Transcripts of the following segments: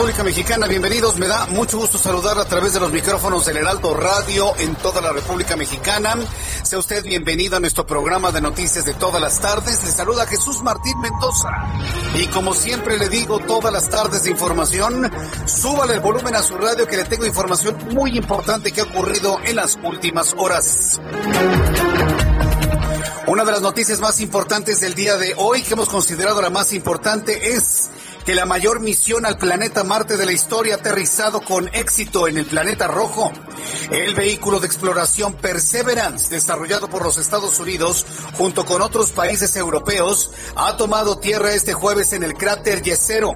República Mexicana. Bienvenidos, me da mucho gusto saludar a través de los micrófonos del Heraldo Radio en toda la República Mexicana. Sea usted bienvenido a nuestro programa de noticias de todas las tardes. Le saluda Jesús Martín Mendoza. Y como siempre le digo, todas las tardes de información, súbale el volumen a su radio que le tengo información muy importante que ha ocurrido en las últimas horas. Una de las noticias más importantes del día de hoy, que hemos considerado la más importante, es que la mayor misión al planeta Marte de la historia ha aterrizado con éxito en el planeta rojo. El vehículo de exploración Perseverance, desarrollado por los Estados Unidos junto con otros países europeos, ha tomado tierra este jueves en el cráter Yesero.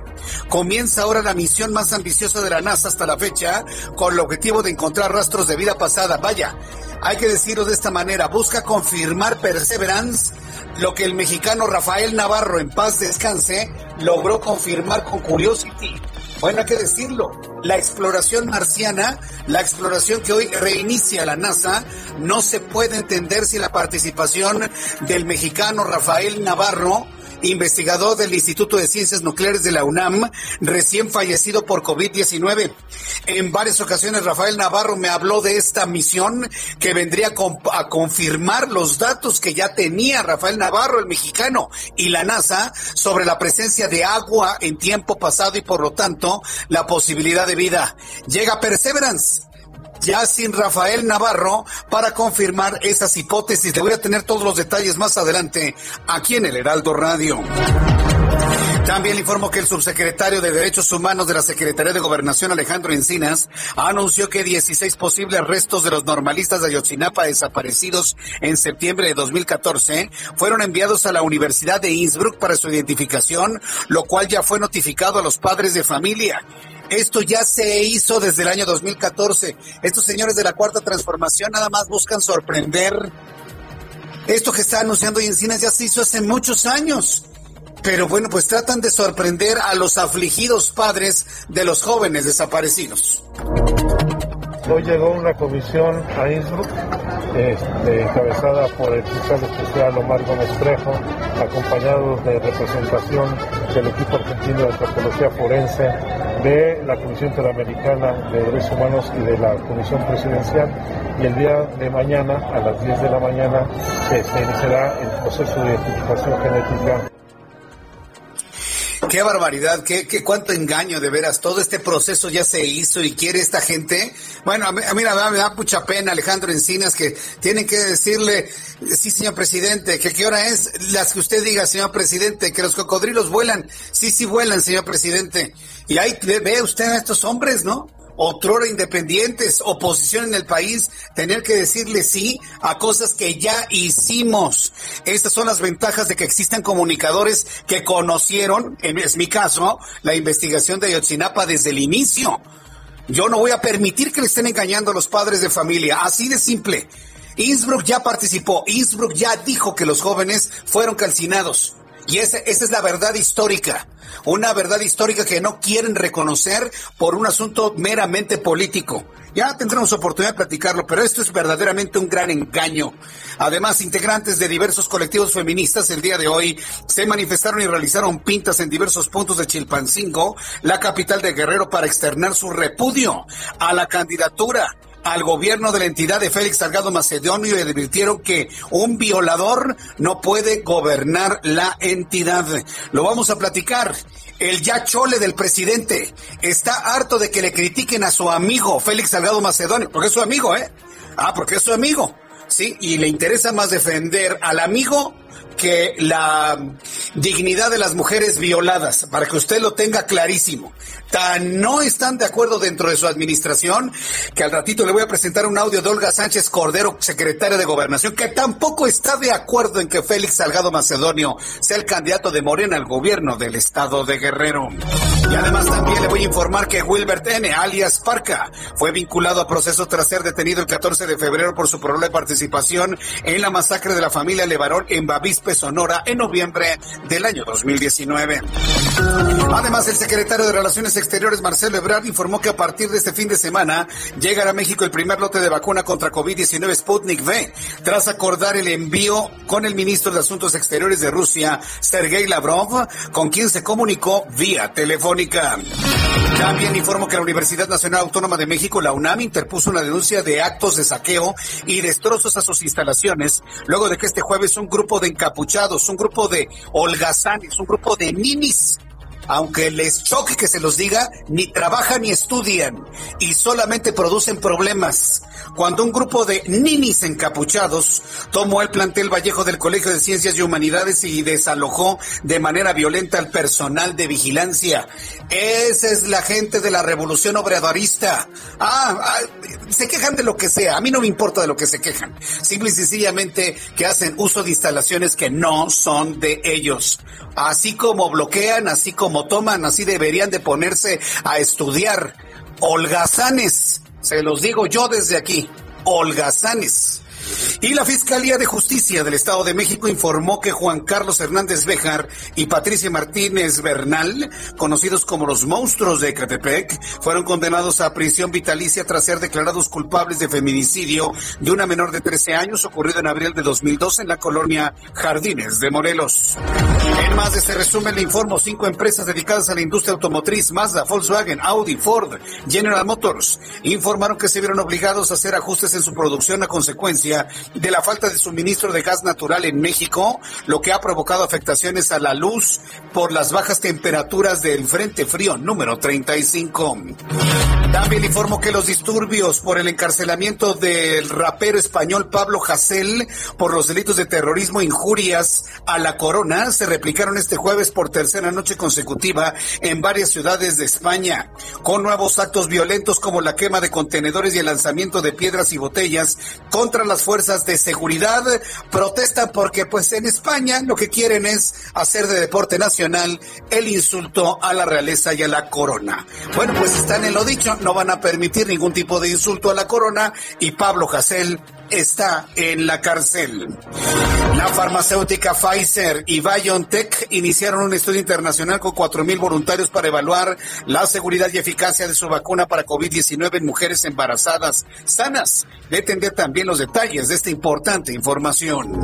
Comienza ahora la misión más ambiciosa de la NASA hasta la fecha, con el objetivo de encontrar rastros de vida pasada. Vaya, hay que decirlo de esta manera, busca confirmar Perseverance lo que el mexicano Rafael Navarro, en paz descanse, logró confirmar con Curiosity. Bueno, hay que decirlo, la exploración marciana, la exploración que hoy reinicia la NASA, no se puede entender sin la participación del mexicano Rafael Navarro, investigador del Instituto de Ciencias Nucleares de la UNAM, recién fallecido por COVID-19. En varias ocasiones Rafael Navarro me habló de esta misión que vendría a, confirmar los datos que ya tenía Rafael Navarro, el mexicano, y la NASA sobre la presencia de agua en tiempo pasado y por lo tanto la posibilidad de vida. Llega Perseverance ya sin Rafael Navarro para confirmar esas hipótesis. Le voy a tener todos los detalles más adelante aquí en el Heraldo Radio. También informo que el subsecretario de Derechos Humanos de la Secretaría de Gobernación, Alejandro Encinas, anunció que 16 posibles restos de los normalistas de Ayotzinapa desaparecidos en septiembre de 2014 fueron enviados a la Universidad de Innsbruck para su identificación, lo cual ya fue notificado a los padres de familia. Esto ya se hizo desde el año 2014. Estos señores de la Cuarta Transformación nada más buscan sorprender. Esto que está anunciando Encinas ya se hizo hace muchos años. Pero bueno, pues tratan de sorprender a los afligidos padres de los jóvenes desaparecidos. Hoy llegó una comisión a Innsbruck, este, encabezada por el fiscal especial Omar Gómez Trejo, acompañado de representación del equipo argentino de antropología forense, de la Comisión Interamericana de Derechos Humanos y de la Comisión Presidencial. Y el día de mañana, a las 10 de la mañana, se iniciará el proceso de identificación genética Qué barbaridad, qué, qué cuánto engaño de veras. Todo este proceso ya se hizo y quiere esta gente. Bueno, a mí, a mí me, da, mucha pena, Alejandro Encinas, que tienen que decirle, sí, señor presidente, que qué hora es, las que usted diga, señor presidente, que los cocodrilos vuelan. Sí, sí vuelan, señor presidente. Y ahí ve usted a estos hombres, ¿no? Otrora independientes, oposición en el país, tener que decirle sí a cosas que ya hicimos. Estas son las ventajas de que existan comunicadores que conocieron, es mi caso, la investigación de Ayotzinapa desde el inicio. Yo no voy a permitir que le estén engañando a los padres de familia, así de simple. Innsbruck ya participó, Innsbruck ya dijo que los jóvenes fueron calcinados. Y esa, esa es la verdad histórica, una verdad histórica que no quieren reconocer por un asunto meramente político. Ya tendremos oportunidad de platicarlo, pero esto es verdaderamente un gran engaño. Además, integrantes de diversos colectivos feministas el día de hoy se manifestaron y realizaron pintas en diversos puntos de Chilpancingo, la capital de Guerrero, para externar su repudio a la candidatura al gobierno de la entidad de Félix Salgado Macedonio y advirtieron que un violador no puede gobernar la entidad. Lo vamos a platicar. El ya chole del presidente está harto de que le critiquen a su amigo Félix Salgado Macedonio, porque es su amigo, ¿eh? Ah, porque es su amigo. Sí, y le interesa más defender al amigo que la dignidad de las mujeres violadas, para que usted lo tenga clarísimo. No están de acuerdo dentro de su administración que al ratito le voy a presentar un audio de Olga Sánchez Cordero, secretaria de Gobernación, que tampoco está de acuerdo en que Félix Salgado Macedonio sea el candidato de Morena al gobierno del estado de Guerrero. Y además también le voy a informar que Wilbert N., alias Parca, fue vinculado a proceso tras ser detenido el 14 de febrero por su probable participación en la masacre de la familia Levarón en Bavispe, Sonora, en noviembre del año 2019. Además, el secretario de Relaciones Exteriores, Marcelo Ebrard, informó que a partir de este fin de semana llegará a México el primer lote de vacuna contra COVID-19 Sputnik V, tras acordar el envío con el ministro de Asuntos Exteriores de Rusia, Sergei Lavrov, con quien se comunicó vía telefónica. También informó que la Universidad Nacional Autónoma de México, la UNAM, interpuso una denuncia de actos de saqueo y destrozos a sus instalaciones, luego de que este jueves un grupo de encapuchados, un grupo de holgazanes, un grupo de ninis aunque les choque que se los diga, ni trabajan ni estudian y solamente producen problemas cuando un grupo de ninis encapuchados tomó el plantel Vallejo del Colegio de Ciencias y Humanidades y desalojó de manera violenta al personal de vigilancia. Esa es la gente de la revolución obradorista. Ah, ah, se quejan de lo que sea. A mí no me importa de lo que se quejan. Simple y sencillamente que hacen uso de instalaciones que no son de ellos. Así como bloquean, así como toman, así deberían de ponerse a estudiar. Holgazanes se los digo yo desde aquí, holgazanes. Y la Fiscalía de Justicia del Estado de México informó que Juan Carlos Hernández Bejar y Patricia Martínez Bernal, conocidos como los monstruos de Ecatepec, fueron condenados a prisión vitalicia tras ser declarados culpables de feminicidio de una menor de 13 años ocurrido en abril de 2012 en la colonia Jardines de Morelos. En más de este resumen le informo cinco empresas dedicadas a la industria automotriz, Mazda, Volkswagen, Audi, Ford, General Motors, informaron que se vieron obligados a hacer ajustes en su producción a consecuencia de la falta de suministro de gas natural en México, lo que ha provocado afectaciones a la luz por las bajas temperaturas del Frente Frío número 35. También informo que los disturbios por el encarcelamiento del rapero español Pablo Hasél por los delitos de terrorismo e injurias a la corona se replicaron este jueves por tercera noche consecutiva en varias ciudades de España, con nuevos actos violentos como la quema de contenedores y el lanzamiento de piedras y botellas contra las fuerzas de seguridad protestan porque pues en España lo que quieren es hacer de deporte nacional el insulto a la realeza y a la corona. Bueno, pues están en lo dicho, no van a permitir ningún tipo de insulto a la corona y Pablo Hasél está en la cárcel. La farmacéutica Pfizer y BioNTech iniciaron un estudio internacional con 4.000 voluntarios para evaluar la seguridad y eficacia de su vacuna para COVID-19 en mujeres embarazadas sanas. De entender también los detalles de esta importante información.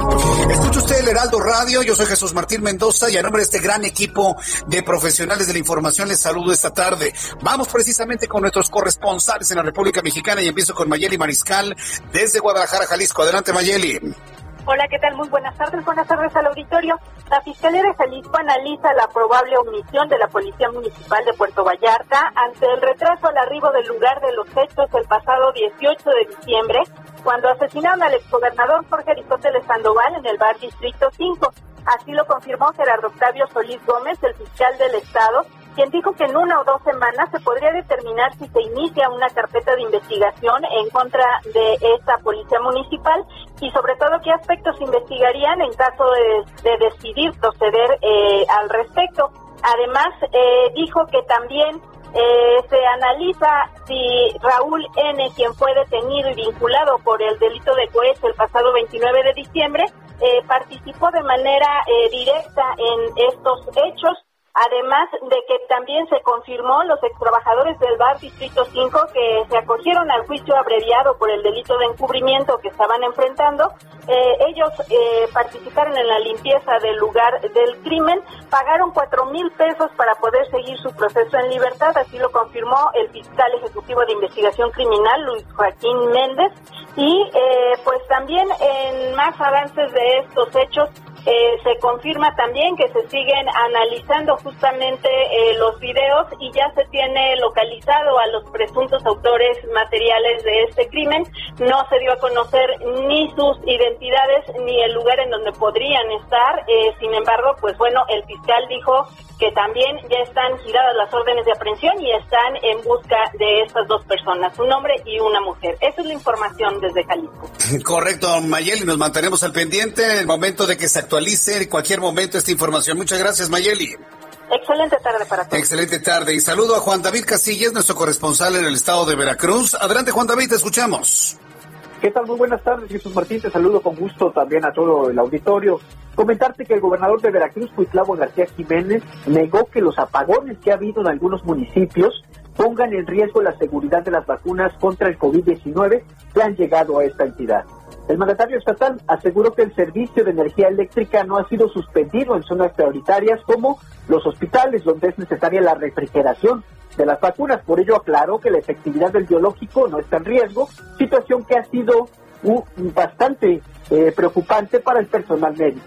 Escucha usted el Heraldo Radio, yo soy Jesús Martín Mendoza y a nombre de este gran equipo de profesionales de la información les saludo esta tarde. Vamos precisamente con nuestros corresponsales en la República Mexicana y empiezo con Mayeli Mariscal desde Guadalajara. Jalisco. Adelante, Mayeli. Hola, ¿qué tal? Muy buenas tardes. Buenas tardes al auditorio. La Fiscalía de Jalisco analiza la probable omisión de la Policía Municipal de Puerto Vallarta ante el retraso al arribo del lugar de los hechos el pasado 18 de diciembre, cuando asesinaron al exgobernador Jorge Aristóteles Sandoval en el bar Distrito 5. Así lo confirmó Gerardo Octavio Solís Gómez, el fiscal del Estado, quien dijo que en una o dos semanas se podría determinar si se inicia una carpeta de investigación en contra de esta policía municipal y sobre todo qué aspectos investigarían en caso de, decidir proceder eh, al respecto. Además, eh, dijo que también eh, se analiza si Raúl N., quien fue detenido y vinculado por el delito de cohecho el pasado 29 de diciembre, participó de manera directa en estos hechos. Además de que también se confirmó los extrabajadores del bar Distrito 5 que se acogieron al juicio abreviado por el delito de encubrimiento que estaban enfrentando. Eh, ellos eh, participaron en la limpieza del lugar del crimen, pagaron cuatro mil pesos para poder seguir su proceso en libertad, así lo confirmó el fiscal ejecutivo de investigación criminal, Luis Joaquín Méndez. Y eh, pues también en más avances de estos hechos, eh, se confirma también que se siguen analizando justamente eh, los videos y ya se tiene localizado a los presuntos autores materiales de este crimen. No se dio a conocer ni sus identidades ni el lugar en donde podrían estar. Eh, sin embargo, pues bueno, el fiscal dijo que también ya están giradas las órdenes de aprehensión y están en busca de estas dos personas, un hombre y una mujer. Esa es la información desde Jalisco. Correcto, Mayeli, nos mantenemos al pendiente en el momento de que se actualice en cualquier momento esta información. Muchas gracias, Mayeli. Excelente tarde para todos. Excelente tarde y saludo a Juan David Casillas, nuestro corresponsal en el estado de Veracruz. Adelante, Juan David, te escuchamos. ¿Qué tal? Muy buenas tardes, Jesús Martín. Te saludo con gusto también a todo el auditorio. Comentarte que el gobernador de Veracruz, Cuitlavo García Jiménez, negó que los apagones que ha habido en algunos municipios pongan en riesgo la seguridad de las vacunas contra el COVID-19 que han llegado a esta entidad. El mandatario estatal aseguró que el servicio de energía eléctrica no ha sido suspendido en zonas prioritarias como los hospitales, donde es necesaria la refrigeración de las vacunas. Por ello aclaró que la efectividad del biológico no está en riesgo, situación que ha sido uh, bastante eh, preocupante para el personal médico.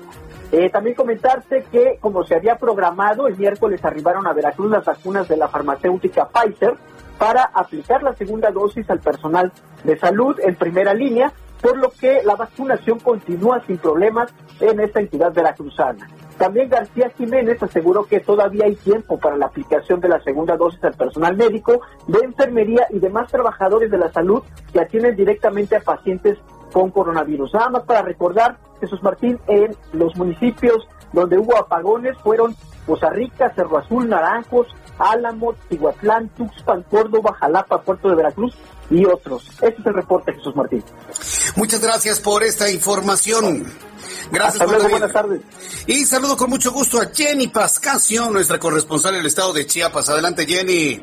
Eh, también comentarte que, como se había programado, el miércoles arribaron a Veracruz las vacunas de la farmacéutica Pfizer para aplicar la segunda dosis al personal de salud en primera línea, por lo que la vacunación continúa sin problemas en esta entidad veracruzana. También García Jiménez aseguró que todavía hay tiempo para la aplicación de la segunda dosis al personal médico, de enfermería y demás trabajadores de la salud que atienden directamente a pacientes con coronavirus. Nada más para recordar, Jesús Martín, en los municipios donde hubo apagones fueron Poza Rica, Cerro Azul, Naranjos, Álamo, Tihuatlán, Tuxpan, Córdoba, Jalapa, Puerto de Veracruz y otros. Este es el reporte, Jesús Martín. Muchas gracias por esta información. Gracias, Hasta luego, buenas tardes. Y saludo con mucho gusto a Jenny Pascasio, nuestra corresponsal en el estado de Chiapas. Adelante, Jenny.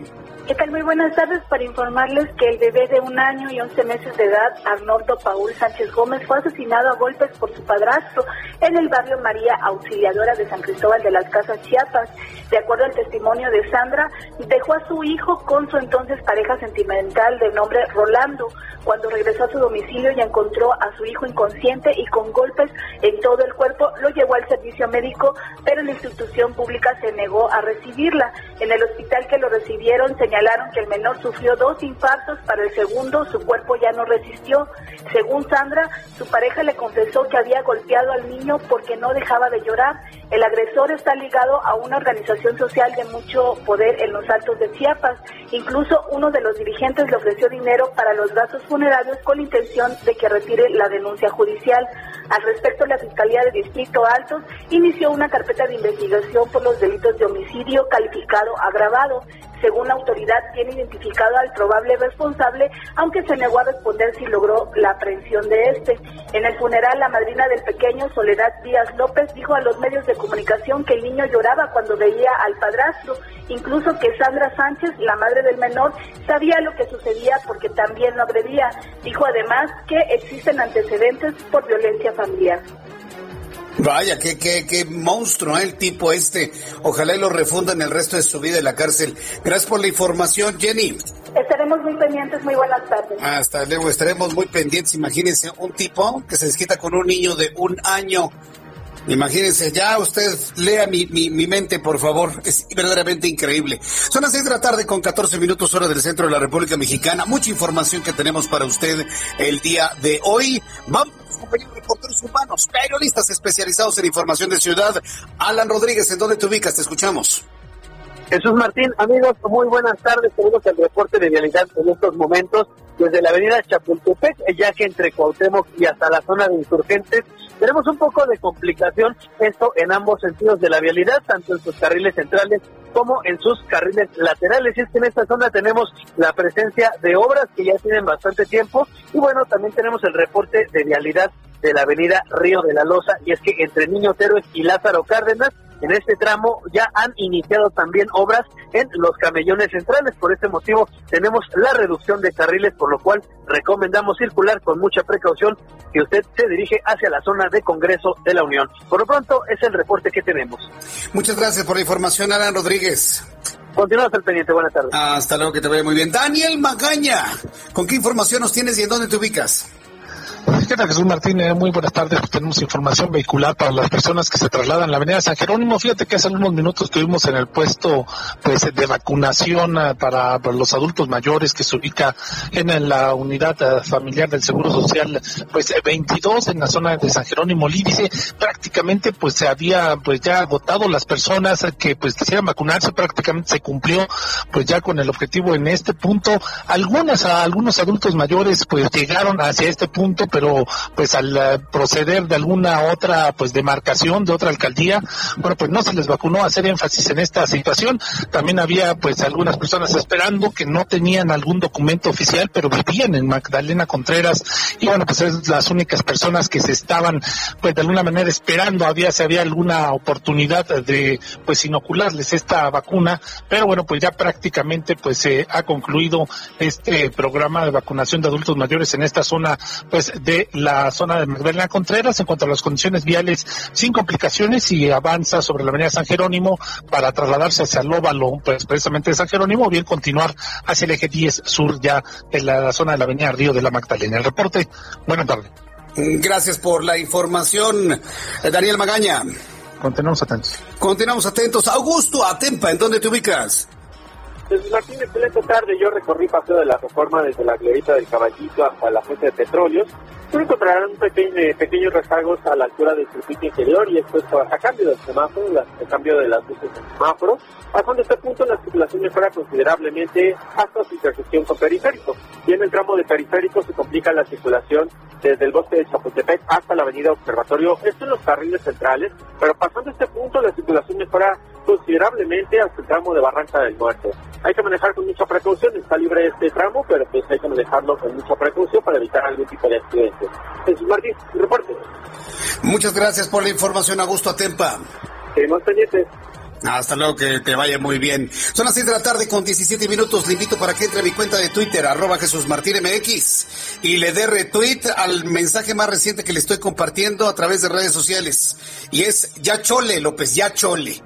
¿Qué tal? Muy buenas tardes para informarles que el bebé de un año y once meses de edad, Arnoldo Paul Sánchez Gómez, fue asesinado a golpes por su padrastro en el barrio María Auxiliadora de San Cristóbal de las Casas Chiapas. De acuerdo al testimonio de Sandra, dejó a su hijo con su entonces pareja sentimental de nombre Rolando. Cuando regresó a su domicilio y encontró a su hijo inconsciente y con golpes en todo el cuerpo, lo llevó al servicio médico, pero la institución pública se negó a recibirla. En el hospital que lo recibieron señalaron que el menor sufrió dos infartos, para el segundo su cuerpo ya no resistió. Según Sandra, su pareja le confesó que había golpeado al niño porque no dejaba de llorar. El agresor está ligado a una organización social de mucho poder en los altos de Chiapas. Incluso uno de los dirigentes le ofreció dinero para los gastos funerarios con la intención de que retire la denuncia judicial. Al respecto, la Fiscalía de Distrito Altos inició una carpeta de investigación por los delitos de homicidio calificado agravado. Según la autoridad, tiene identificado al probable responsable, aunque se negó a responder si logró la aprehensión de este. En el funeral, la madrina del pequeño, Soledad Díaz López, dijo a los medios de comunicación que el niño lloraba cuando veía al padrastro, incluso que Sandra Sánchez, la madre del menor, sabía lo que sucedía porque también lo agredía. Dijo además que existen antecedentes por violencia familiar. Vaya, qué, qué, qué monstruo ¿eh? el tipo este. Ojalá y lo refundan el resto de su vida en la cárcel. Gracias por la información, Jenny. Estaremos muy pendientes. Muy buenas tardes. Hasta luego, estaremos muy pendientes. Imagínense un tipo que se desquita con un niño de un año. Imagínense, ya usted lea mi, mi, mente, por favor. Es verdaderamente increíble. Son las seis de la tarde con 14 minutos hora del centro de la República Mexicana. Mucha información que tenemos para usted el día de hoy. Vamos compañeros reporteros urbanos, periodistas especializados en información de ciudad. Alan Rodríguez, ¿en dónde te ubicas? Te escuchamos. Jesús Martín, amigos, muy buenas tardes. Tenemos el reporte de vialidad en estos momentos desde la avenida Chapultepec, ya que entre Cuauhtémoc y hasta la zona de insurgentes tenemos un poco de complicación, esto en ambos sentidos de la vialidad, tanto en sus carriles centrales como en sus carriles laterales. Y es que en esta zona tenemos la presencia de obras que ya tienen bastante tiempo y bueno, también tenemos el reporte de vialidad de la avenida Río de la Loza, y es que entre Niños Héroes y Lázaro Cárdenas en este tramo ya han iniciado también obras en los camellones centrales. Por este motivo tenemos la reducción de carriles, por lo cual recomendamos circular con mucha precaución si usted se dirige hacia la zona de Congreso de la Unión. Por lo pronto es el reporte que tenemos. Muchas gracias por la información, Alan Rodríguez. Continuamos al pendiente. Buenas tardes. Hasta luego, que te vaya muy bien. Daniel Magaña, ¿con qué información nos tienes y en dónde te ubicas? ¿Qué tal, Jesús Martínez? Muy buenas tardes. Pues tenemos información vehicular para las personas que se trasladan a la avenida San Jerónimo. Fíjate que hace unos minutos estuvimos en el puesto pues de vacunación ah, para, los adultos mayores que se ubica en la unidad ah, familiar del Seguro Social, pues 22 en la zona de San Jerónimo Lídice. Prácticamente pues se había pues ya agotado las personas que pues quisieran vacunarse. Prácticamente se cumplió pues ya con el objetivo en este punto. Algunas, algunos adultos mayores pues llegaron hacia este punto, pero pues al eh, proceder de alguna otra pues demarcación de otra alcaldía, bueno, pues no se les vacunó hacer énfasis en esta situación. También había pues algunas personas esperando que no tenían algún documento oficial, pero vivían en Magdalena Contreras y bueno, pues es las únicas personas que se estaban pues de alguna manera esperando, había si había alguna oportunidad de pues inocularles esta vacuna, pero bueno, pues ya prácticamente pues se ha concluido este programa de vacunación de adultos mayores en esta zona pues de la zona de Magdalena Contreras en cuanto a las condiciones viales sin complicaciones y avanza sobre la avenida San Jerónimo para trasladarse hacia el óvalo, pues precisamente de San Jerónimo, o bien continuar hacia el eje 10 sur ya en la zona de la avenida Río de la Magdalena. El reporte, buenas tardes. Gracias por la información, Daniel Magaña. Continuamos atentos. Continuamos atentos. Augusto Atempa, ¿en dónde te ubicas? Desde Martín, excelente tarde. Yo recorrí Paseo de la Reforma desde la Glorita del Caballito hasta la fuente de petróleos. Tú encontrarán pequeño, pequeños rezagos a la altura del circuito interior y esto es a cambio del semáforo, a cambio de las luces del semáforo. Pasando este punto, la circulación mejora considerablemente hasta su intersección con periférico. Y en el tramo de periférico se complica la circulación desde el bosque de Chapultepec hasta la avenida Observatorio. Esto en los carriles centrales, pero pasando este punto, la circulación mejora considerablemente hasta el tramo de Barranca del Muerto. Hay que manejar con mucha precaución, está libre este tramo, pero pues hay que manejarlo con mucha precaución para evitar algún tipo de accidente. Jesús Martín, reporte. Muchas gracias por la información, Augusto Atempa. Seguimos pendientes. Hasta luego, que te vaya muy bien. Son las 6 de la tarde con 17 minutos. Le invito para que entre a mi cuenta de Twitter, arroba Jesús Martín MX, y le dé retweet al mensaje más reciente que le estoy compartiendo a través de redes sociales. Y es Ya Chole, López, Ya Chole.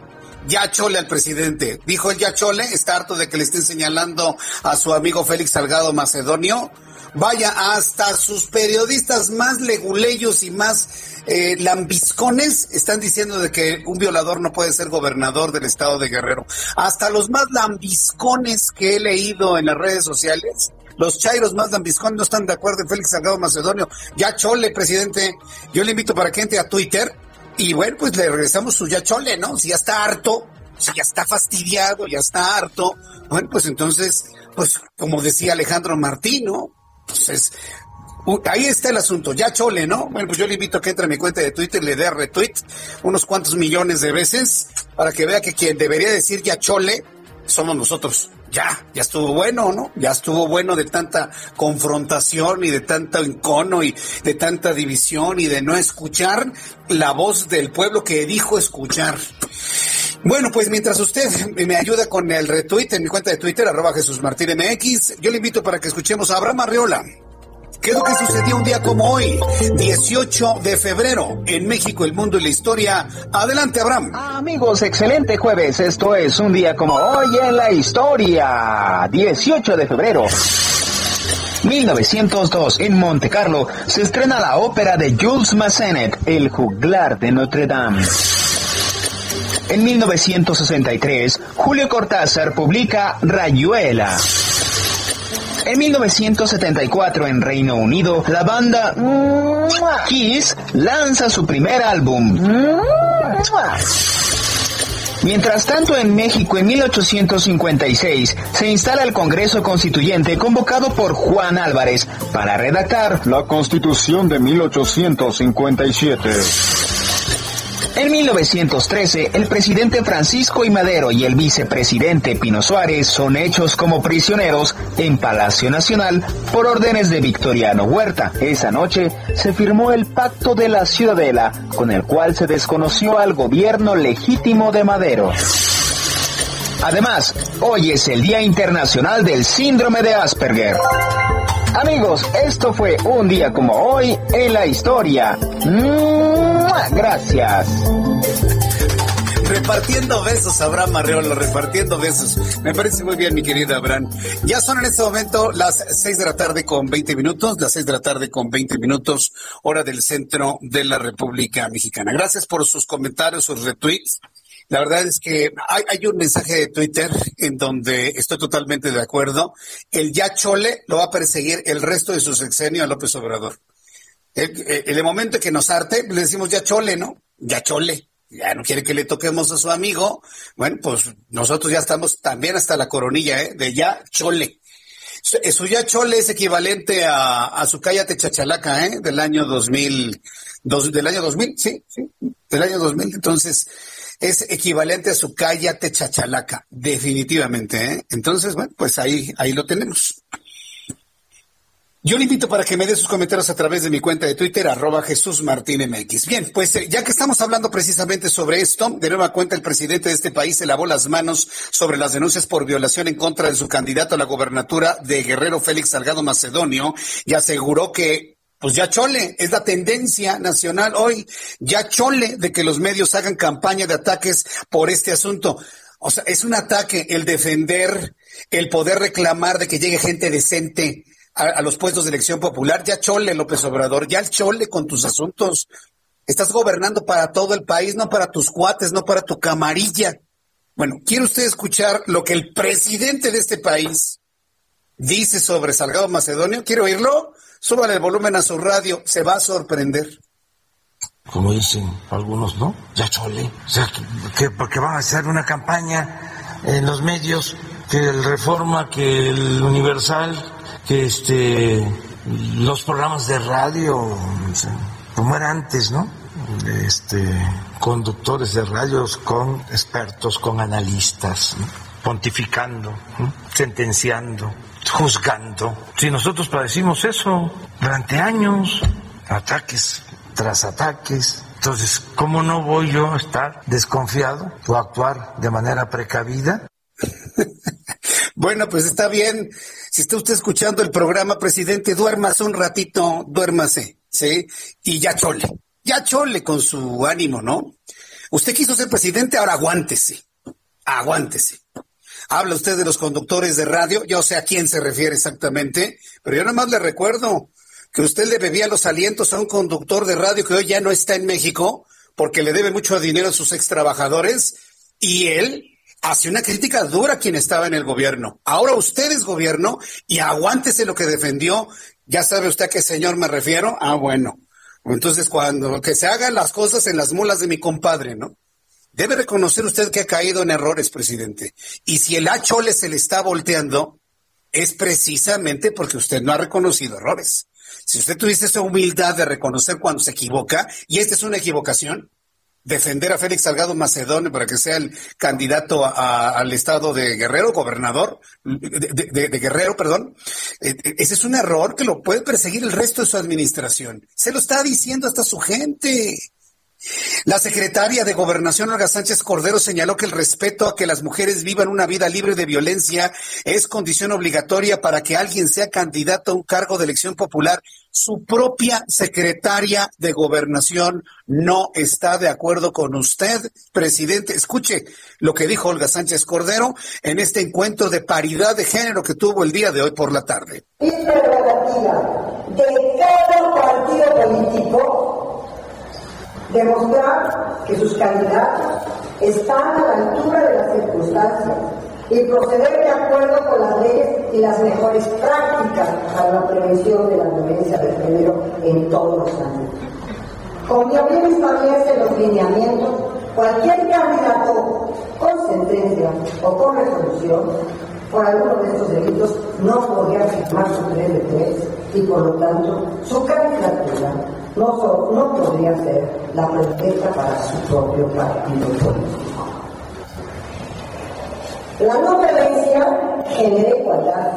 Ya chole al presidente. Dijo el ya chole, está harto de que le estén señalando a su amigo Félix Salgado Macedonio. Vaya, hasta sus periodistas más leguleyos y más eh, lambiscones están diciendo de que un violador no puede ser gobernador del estado de Guerrero. Hasta los más lambiscones que he leído en las redes sociales los chairos más lambiscones no están de acuerdo en Félix Salgado Macedonio. Ya chole, presidente. Yo le invito para que entre a Twitter y bueno, pues le regresamos su ya chole, ¿no? Si ya está harto, si ya está fastidiado, ya está harto, bueno, pues entonces, pues como decía Alejandro Martino, pues es, ahí está el asunto, ya chole, ¿no? Bueno, pues yo le invito a que entre a mi cuenta de Twitter, le dé retweet unos cuantos millones de veces para que vea que quien debería decir ya chole somos nosotros ya, ya estuvo bueno, ¿no? Ya estuvo bueno de tanta confrontación y de tanto encono y de tanta división y de no escuchar la voz del pueblo que dijo escuchar. Bueno, pues mientras usted me ayuda con el retweet en mi cuenta de Twitter, arroba Jesús Martín MX, yo le invito para que escuchemos a Abraham Arriola. ¿Qué es lo que sucedió un día como hoy, 18 de febrero, en México, el mundo y la historia? Adelante, Abraham. Amigos, excelente jueves. Esto es un día como hoy en la historia, 18 de febrero. 1902, en Monte Carlo, se estrena la ópera de Jules Massenet, El juglar de Notre Dame. En 1963, Julio Cortázar publica Rayuela. En 1974 en Reino Unido, la banda Kiss lanza su primer álbum. Mientras tanto, en México, en 1856, se instala el Congreso Constituyente convocado por Juan Álvarez para redactar la Constitución de 1857. En 1913, el presidente Francisco I. Madero y el vicepresidente Pino Suárez son hechos como prisioneros en Palacio Nacional por órdenes de Victoriano Huerta. Esa noche se firmó el Pacto de la Ciudadela, con el cual se desconoció al gobierno legítimo de Madero. Además, hoy es el Día Internacional del Síndrome de Asperger. Amigos, esto fue un día como hoy en la historia. Gracias. Repartiendo besos, Abraham Arreolo, repartiendo besos. Me parece muy bien, mi querida Abraham. Ya son en este momento las seis de la tarde con 20 minutos, las seis de la tarde con 20 minutos, hora del centro de la República Mexicana. Gracias por sus comentarios, sus retweets. La verdad es que hay, un mensaje de Twitter en donde estoy totalmente de acuerdo. El ya chole lo va a perseguir el resto de su sexenio a López Obrador. En el, momento que nos arte, le decimos ya chole, ¿no? Ya chole. Ya no quiere que le toquemos a su amigo. Bueno, pues nosotros ya estamos también hasta la coronilla, ¿eh? De ya chole. Su ya chole es equivalente a, su cállate chachalaca, ¿eh? Del año 2000, del año 2000, sí, sí, del año 2000. Entonces, es equivalente a su cállate chachalaca, definitivamente. ¿eh? Entonces, bueno, pues ahí, ahí lo tenemos. Yo le invito para que me dé sus comentarios a través de mi cuenta de Twitter, arroba Jesús Martín MX. Bien, pues eh, ya que estamos hablando precisamente sobre esto, de nueva cuenta el presidente de este país se lavó las manos sobre las denuncias por violación en contra de su candidato a la gobernatura de Guerrero Félix Salgado Macedonio y aseguró que pues ya chole, es la tendencia nacional hoy, ya chole de que los medios hagan campaña de ataques por este asunto. O sea, es un ataque el defender, el poder reclamar de que llegue gente decente a, los puestos de elección popular. Ya chole, López Obrador, ya el chole con tus asuntos. Estás gobernando para todo el país, no para tus cuates, no para tu camarilla. Bueno, ¿quiere usted escuchar lo que el presidente de este país dice sobre Salgado Macedonio? ¿Quiere oírlo? Súbale el volumen a su radio, se va a sorprender. Como dicen algunos, ¿no? Ya chole. O sea, que, porque van a hacer una campaña en los medios, que el Reforma, que el Universal, que este los programas de radio, como era antes, ¿no? Este, conductores de radios con expertos, con analistas, pontificando, sentenciando juzgando. Si nosotros padecimos eso durante años, ataques tras ataques, entonces, ¿cómo no voy yo a estar desconfiado o actuar de manera precavida? bueno, pues está bien. Si está usted escuchando el programa, presidente, duérmase un ratito, duérmase, ¿sí? Y ya chole, ya chole con su ánimo, ¿no? Usted quiso ser presidente, ahora aguántese, aguántese. Habla usted de los conductores de radio, yo sé a quién se refiere exactamente, pero yo nada más le recuerdo que usted le bebía los alientos a un conductor de radio que hoy ya no está en México porque le debe mucho dinero a sus ex trabajadores y él hace una crítica dura quien estaba en el gobierno. Ahora usted es gobierno y aguántese lo que defendió. Ya sabe usted a qué señor me refiero. Ah, bueno. Entonces, cuando que se hagan las cosas en las mulas de mi compadre, ¿no? Debe reconocer usted que ha caído en errores, presidente. Y si el Achole se le está volteando, es precisamente porque usted no ha reconocido errores. Si usted tuviese esa humildad de reconocer cuando se equivoca, y esta es una equivocación, defender a Félix Salgado Macedonio para que sea el candidato al estado de Guerrero, gobernador, de, Guerrero, perdón, eh, eh, ese es un error que lo puede perseguir el resto de su administración. Se lo está diciendo hasta su gente. La secretaria de Gobernación, Olga Sánchez Cordero, señaló que el respeto a que las mujeres vivan una vida libre de violencia es condición obligatoria para que alguien sea candidato a un cargo de elección popular. Su propia secretaria de Gobernación no está de acuerdo con usted, presidente. Escuche lo que dijo Olga Sánchez Cordero en este encuentro de paridad de género que tuvo el día de hoy por la tarde. De cada partido político demostrar que sus candidatos están a la altura de las circunstancias y proceder de acuerdo con las leyes y las mejores prácticas para la prevención de la violencia de género en todos los ámbitos. Como bien establece los lineamientos, cualquier candidato con sentencia o con resolución por alguno de estos delitos no podría firmar su 3 de 3 y por lo tanto su candidatura no, no podría ser la protesta para su propio partido político. La no violencia genera igualdad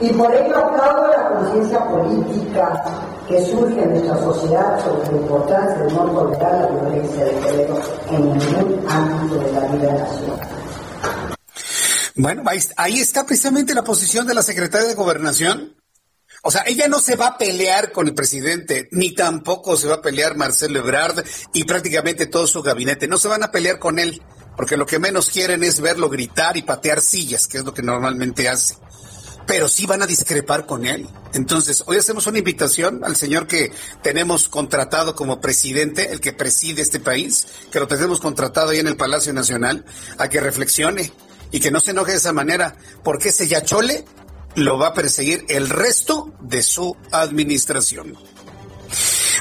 y por ello aplaudo la conciencia política que surge en nuestra sociedad sobre la importancia de no tolerar la violencia de género en ningún ámbito de la vida nacional. Bueno, ahí está precisamente la posición de la secretaria de Gobernación. O sea, ella no se va a pelear con el presidente, ni tampoco se va a pelear Marcelo Ebrard y prácticamente todo su gabinete. No se van a pelear con él, porque lo que menos quieren es verlo gritar y patear sillas, que es lo que normalmente hace. Pero sí van a discrepar con él. Entonces, hoy hacemos una invitación al señor que tenemos contratado como presidente, el que preside este país, que lo tenemos contratado ahí en el Palacio Nacional, a que reflexione y que no se enoje de esa manera, porque ese yachole lo va a perseguir el resto de su administración.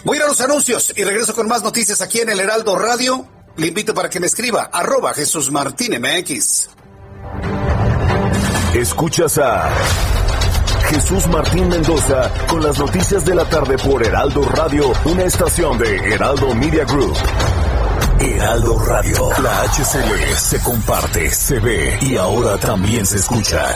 Voy a ir a los anuncios y regreso con más noticias aquí en el Heraldo Radio. Le invito para que me escriba arroba Jesús Martín MX. Escuchas a Jesús Martín Mendoza con las noticias de la tarde por Heraldo Radio, una estación de Heraldo Media Group. Heraldo Radio. La HCL se comparte, se ve y ahora también se escucha.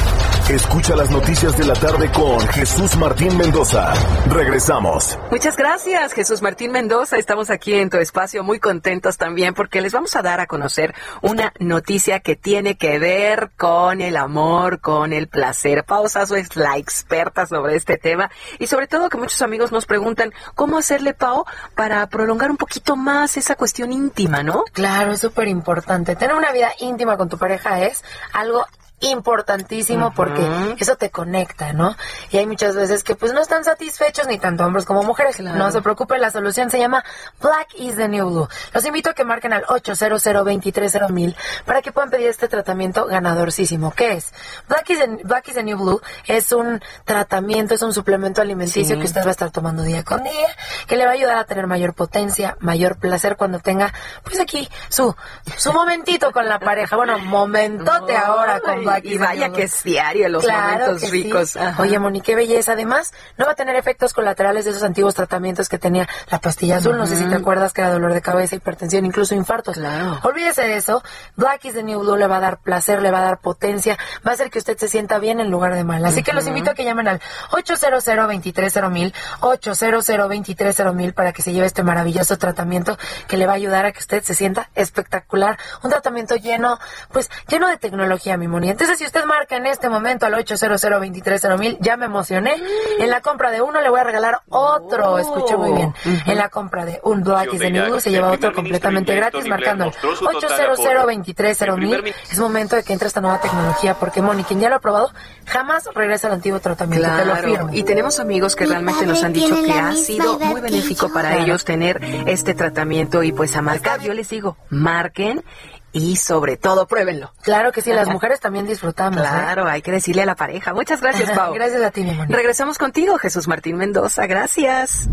Escucha las noticias de la tarde con Jesús Martín Mendoza. Regresamos. Muchas gracias, Jesús Martín Mendoza. Estamos aquí en tu espacio muy contentos también porque les vamos a dar a conocer una noticia que tiene que ver con el amor, con el placer. Pausazo es la experta sobre este tema y sobre todo que muchos amigos nos preguntan cómo hacerle, Pau, para prolongar un poquito más esa cuestión íntima, ¿no? Claro, es súper importante. Tener una vida íntima con tu pareja es algo importantísimo porque eso te conecta, ¿no? Y hay muchas veces que pues no están satisfechos ni tanto hombres como mujeres. No se preocupen, la solución se llama Black is the New Blue. Los invito a que marquen al 800 mil para que puedan pedir este tratamiento ganadorcísimo. ¿Qué es? Black is, the, Black is the New Blue es un tratamiento, es un suplemento alimenticio que usted va a estar tomando día con día, que le va a ayudar a tener mayor potencia, mayor placer cuando tenga, pues aquí, su, su momentito con la pareja. Bueno, momentote ahora con y vaya que es diario los momentos ricos. Oye, Moni, qué belleza. Además, no va a tener efectos colaterales de esos antiguos tratamientos que tenía la pastilla azul. No sé si te acuerdas que era dolor de cabeza, hipertensión, incluso infartos. Claro. Olvídese de eso. Black is the New Blue le va a dar placer, le va a dar potencia, va a hacer que usted se sienta bien en lugar de mal. Así que los invito a que llamen al 800 mil 800 mil para que se lleve este maravilloso tratamiento que le va a ayudar a que usted se sienta espectacular. Un tratamiento lleno, pues, lleno de tecnología, mi Moni. Entonces, si usted marca en este momento al 800 mil, ya me emocioné. En la compra de uno le voy a regalar otro. Escuché muy bien. En la compra de un Black de Nudo se lleva otro completamente gratis marcando al 800 mil. Es momento de que entre esta nueva tecnología porque Moni, quien ya lo ha probado, jamás regresa al antiguo tratamiento. Te lo firmo. Y tenemos amigos que realmente nos han dicho que ha sido muy benéfico para ellos tener este tratamiento y pues a marcar, yo les digo, marquen y sobre todo pruébenlo. Claro que sí, las mujeres también disfrutamos. ¿eh? Claro, hay que decirle a la pareja. Muchas gracias, Pau. gracias a ti, mi Regresamos contigo, Jesús Martín Mendoza. Gracias.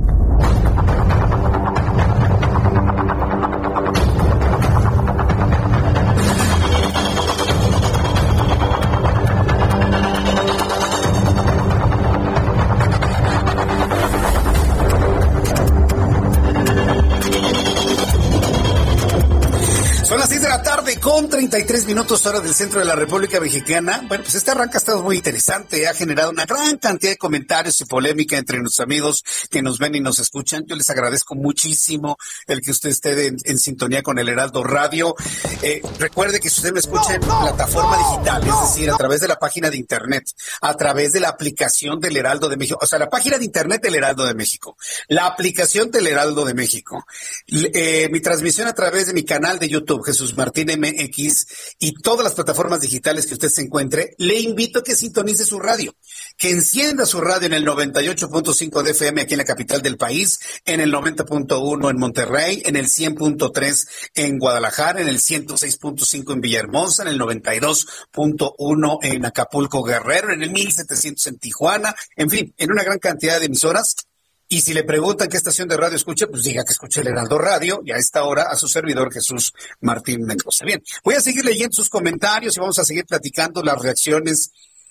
33 minutos hora del centro de la República Mexicana. Bueno, pues este arranque ha estado muy interesante, ha generado una gran cantidad de comentarios y polémica entre nuestros amigos que nos ven y nos escuchan. Yo les agradezco muchísimo el que usted esté en, sintonía con el Heraldo Radio. Eh, recuerde que si usted me escucha en plataforma digital, es decir, a través de la página de internet, a través de la aplicación del Heraldo de México, o sea, la página de internet del Heraldo de México, la aplicación del Heraldo de México, eh, mi transmisión a través de mi canal de YouTube, Jesús Martín MX y todas las plataformas digitales que usted se encuentre, le invito a que sintonice su radio, que encienda su radio en el 98.5 de FM aquí en la capital del país, en el 90.1 en Monterrey, en el 100.3 en Guadalajara, en el 106.5 en Villahermosa, en el 92.1 en Acapulco Guerrero, en el 1700 en Tijuana, en fin, en una gran cantidad de emisoras y si le preguntan qué estación de radio escucha, pues diga que escuche el Heraldo Radio y a esta hora a su servidor Jesús Martín Mendoza. Bien, voy a seguir leyendo sus comentarios y vamos a seguir platicando las reacciones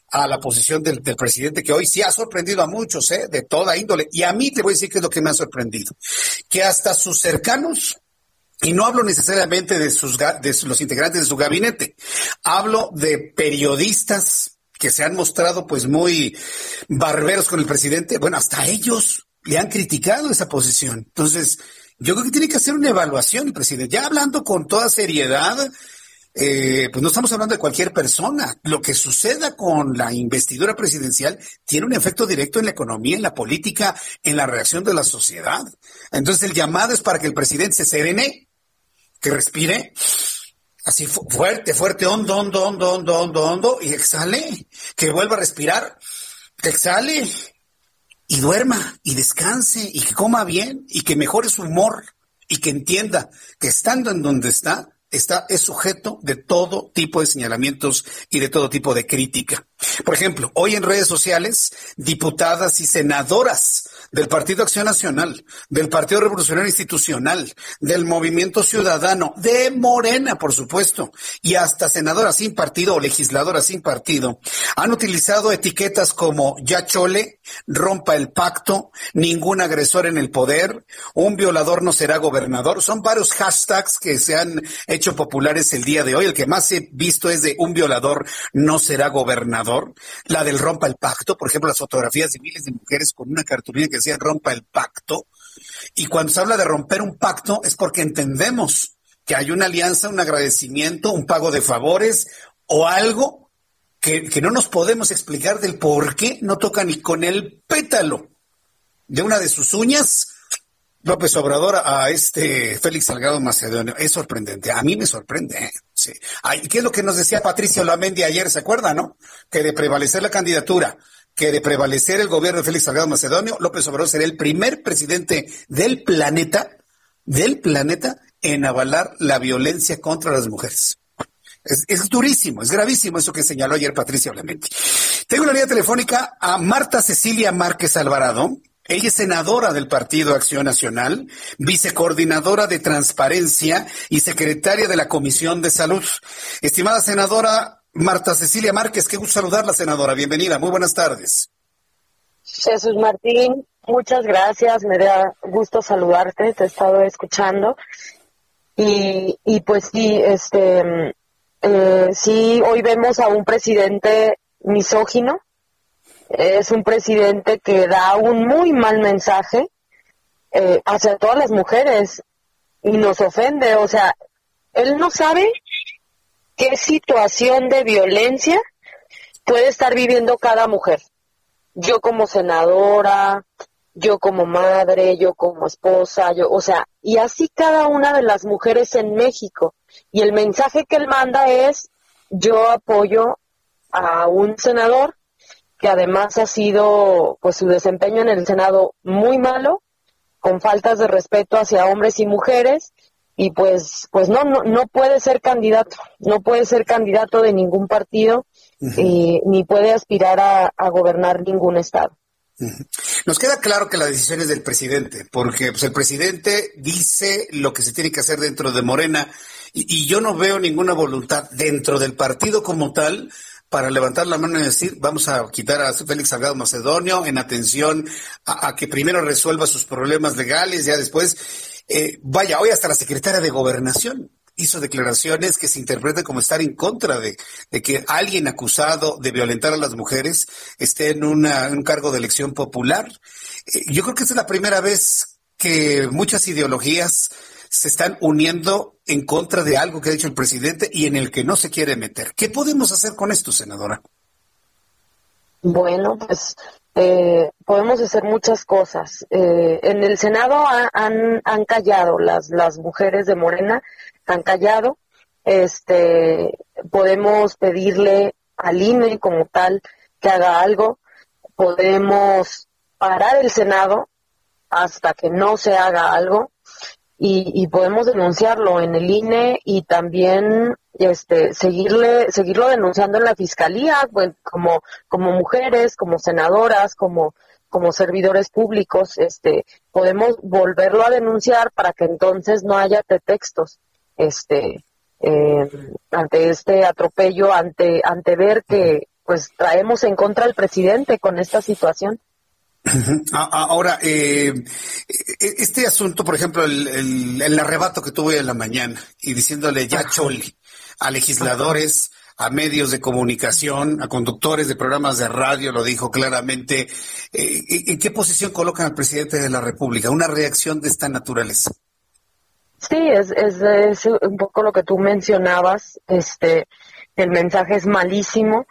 a la posición del, presidente que hoy sí ha sorprendido a muchos, ¿eh? de toda índole. Y a mí te voy a decir que es lo que me ha sorprendido. Que hasta sus cercanos, y no hablo necesariamente de, sus, de los integrantes de su gabinete, hablo de periodistas que se han mostrado pues muy barberos con el presidente. Bueno, hasta ellos le han criticado esa posición. Entonces, yo creo que tiene que hacer una evaluación presidente. Ya hablando con toda seriedad, eh, pues no estamos hablando de cualquier persona. Lo que suceda con la investidura presidencial tiene un efecto directo en la economía, en la política, en la reacción de la sociedad. Entonces el llamado es para que el presidente se serene, que respire, así fuerte, fuerte, hondo, hondo, hondo, hondo, hondo, hondo, y exhale, que vuelva a respirar, que exhale, y duerma y descanse y que coma bien y que mejore su humor y que entienda que estando en donde está, está, es sujeto de todo tipo de señalamientos y de todo tipo de crítica. Por ejemplo, hoy en redes sociales, diputadas y senadoras del Partido Acción Nacional, del Partido Revolucionario Institucional, del Movimiento Ciudadano, de Morena, por supuesto, y hasta senadoras sin partido o legisladoras sin partido, han utilizado etiquetas como ya chole, rompa el pacto, ningún agresor en el poder, un violador no será gobernador. Son varios hashtags que se han hecho populares el día de hoy. El que más he visto es de un violador no será gobernador. La del rompa el pacto, por ejemplo, las fotografías de miles de mujeres con una cartulina que decía rompa el pacto. Y cuando se habla de romper un pacto es porque entendemos que hay una alianza, un agradecimiento, un pago de favores o algo que, que no nos podemos explicar del por qué no toca ni con el pétalo de una de sus uñas López Obrador a este Félix Salgado Macedonio. Es sorprendente. A mí me sorprende. ¿eh? Sí. ¿Qué es lo que nos decía Patricia Olamendi ayer? ¿Se acuerda, no? Que de prevalecer la candidatura, que de prevalecer el gobierno de Félix Salgado Macedonio, López Obrador sería el primer presidente del planeta, del planeta, en avalar la violencia contra las mujeres. Es, durísimo, es gravísimo eso que señaló ayer Patricia Olamendi. Tengo una línea telefónica a Marta Cecilia Márquez Alvarado. Ella es senadora del Partido Acción Nacional, vicecoordinadora de Transparencia y secretaria de la Comisión de Salud. Estimada senadora Marta Cecilia Márquez, qué gusto saludarla, senadora. Bienvenida, muy buenas tardes. Jesús Martín, muchas gracias. Me da gusto saludarte, te he estado escuchando. Y, y pues sí, este, eh, sí, hoy vemos a un presidente misógino, es un presidente que da un muy mal mensaje eh, hacia todas las mujeres y nos ofende. O sea, él no sabe qué situación de violencia puede estar viviendo cada mujer. Yo como senadora, yo como madre, yo como esposa, yo, o sea, y así cada una de las mujeres en México. Y el mensaje que él manda es, yo apoyo a un senador que además ha sido pues su desempeño en el Senado muy malo, con faltas de respeto hacia hombres y mujeres y pues pues no no no puede ser candidato, no puede ser candidato de ningún partido y, ni puede aspirar a, gobernar ningún estado. Nos queda claro que la decisión es del presidente, porque pues, el presidente dice lo que se tiene que hacer dentro de Morena y, y yo no veo ninguna voluntad dentro del partido como tal para levantar la mano y decir, vamos a quitar a Félix Salgado Macedonio en atención a, que primero resuelva sus problemas legales, ya después, eh, vaya, hoy hasta la secretaria de Gobernación hizo declaraciones que se interpretan como estar en contra de, que alguien acusado de violentar a las mujeres esté en, un cargo de elección popular. Eh, yo creo que es la primera vez que muchas ideologías se están uniendo en contra de algo que ha dicho el presidente y en el que no se quiere meter. ¿Qué podemos hacer con esto, senadora? Bueno, pues eh, podemos hacer muchas cosas. Eh, en el Senado han, han callado, las, las mujeres de Morena han callado. este, podemos pedirle al INE como tal que haga algo, podemos parar el Senado hasta que no se haga algo y, podemos denunciarlo en el INE y también este seguirle seguirlo denunciando en la fiscalía pues, como como mujeres como senadoras como como servidores públicos este podemos volverlo a denunciar para que entonces no haya pretextos este eh, ante este atropello ante ante ver que pues traemos en contra al presidente con esta situación Ahora, eh, e-, este asunto, por ejemplo, el, el, arrebato que tuve en la mañana y diciéndole ya choli a legisladores, a medios de comunicación, a conductores de programas de radio, lo dijo claramente. Eh, ¿En qué posición colocan al presidente de la República? Una reacción de esta naturaleza. Sí, es, es, es un poco lo que tú mencionabas. Este, el mensaje es malísimo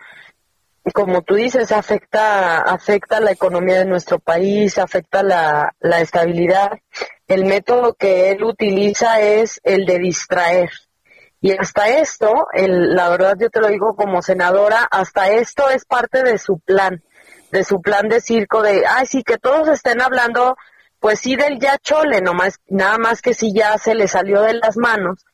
como tú dices, afecta, afecta la economía de nuestro país, afecta la, la estabilidad. El método que él utiliza es el de distraer. Y hasta esto, el, la verdad yo te lo digo como senadora, hasta esto es parte de su plan, de su plan de circo de, ay, sí, que todos estén hablando, pues sí del ya chole, nomás, nada más que si ya se le salió de las manos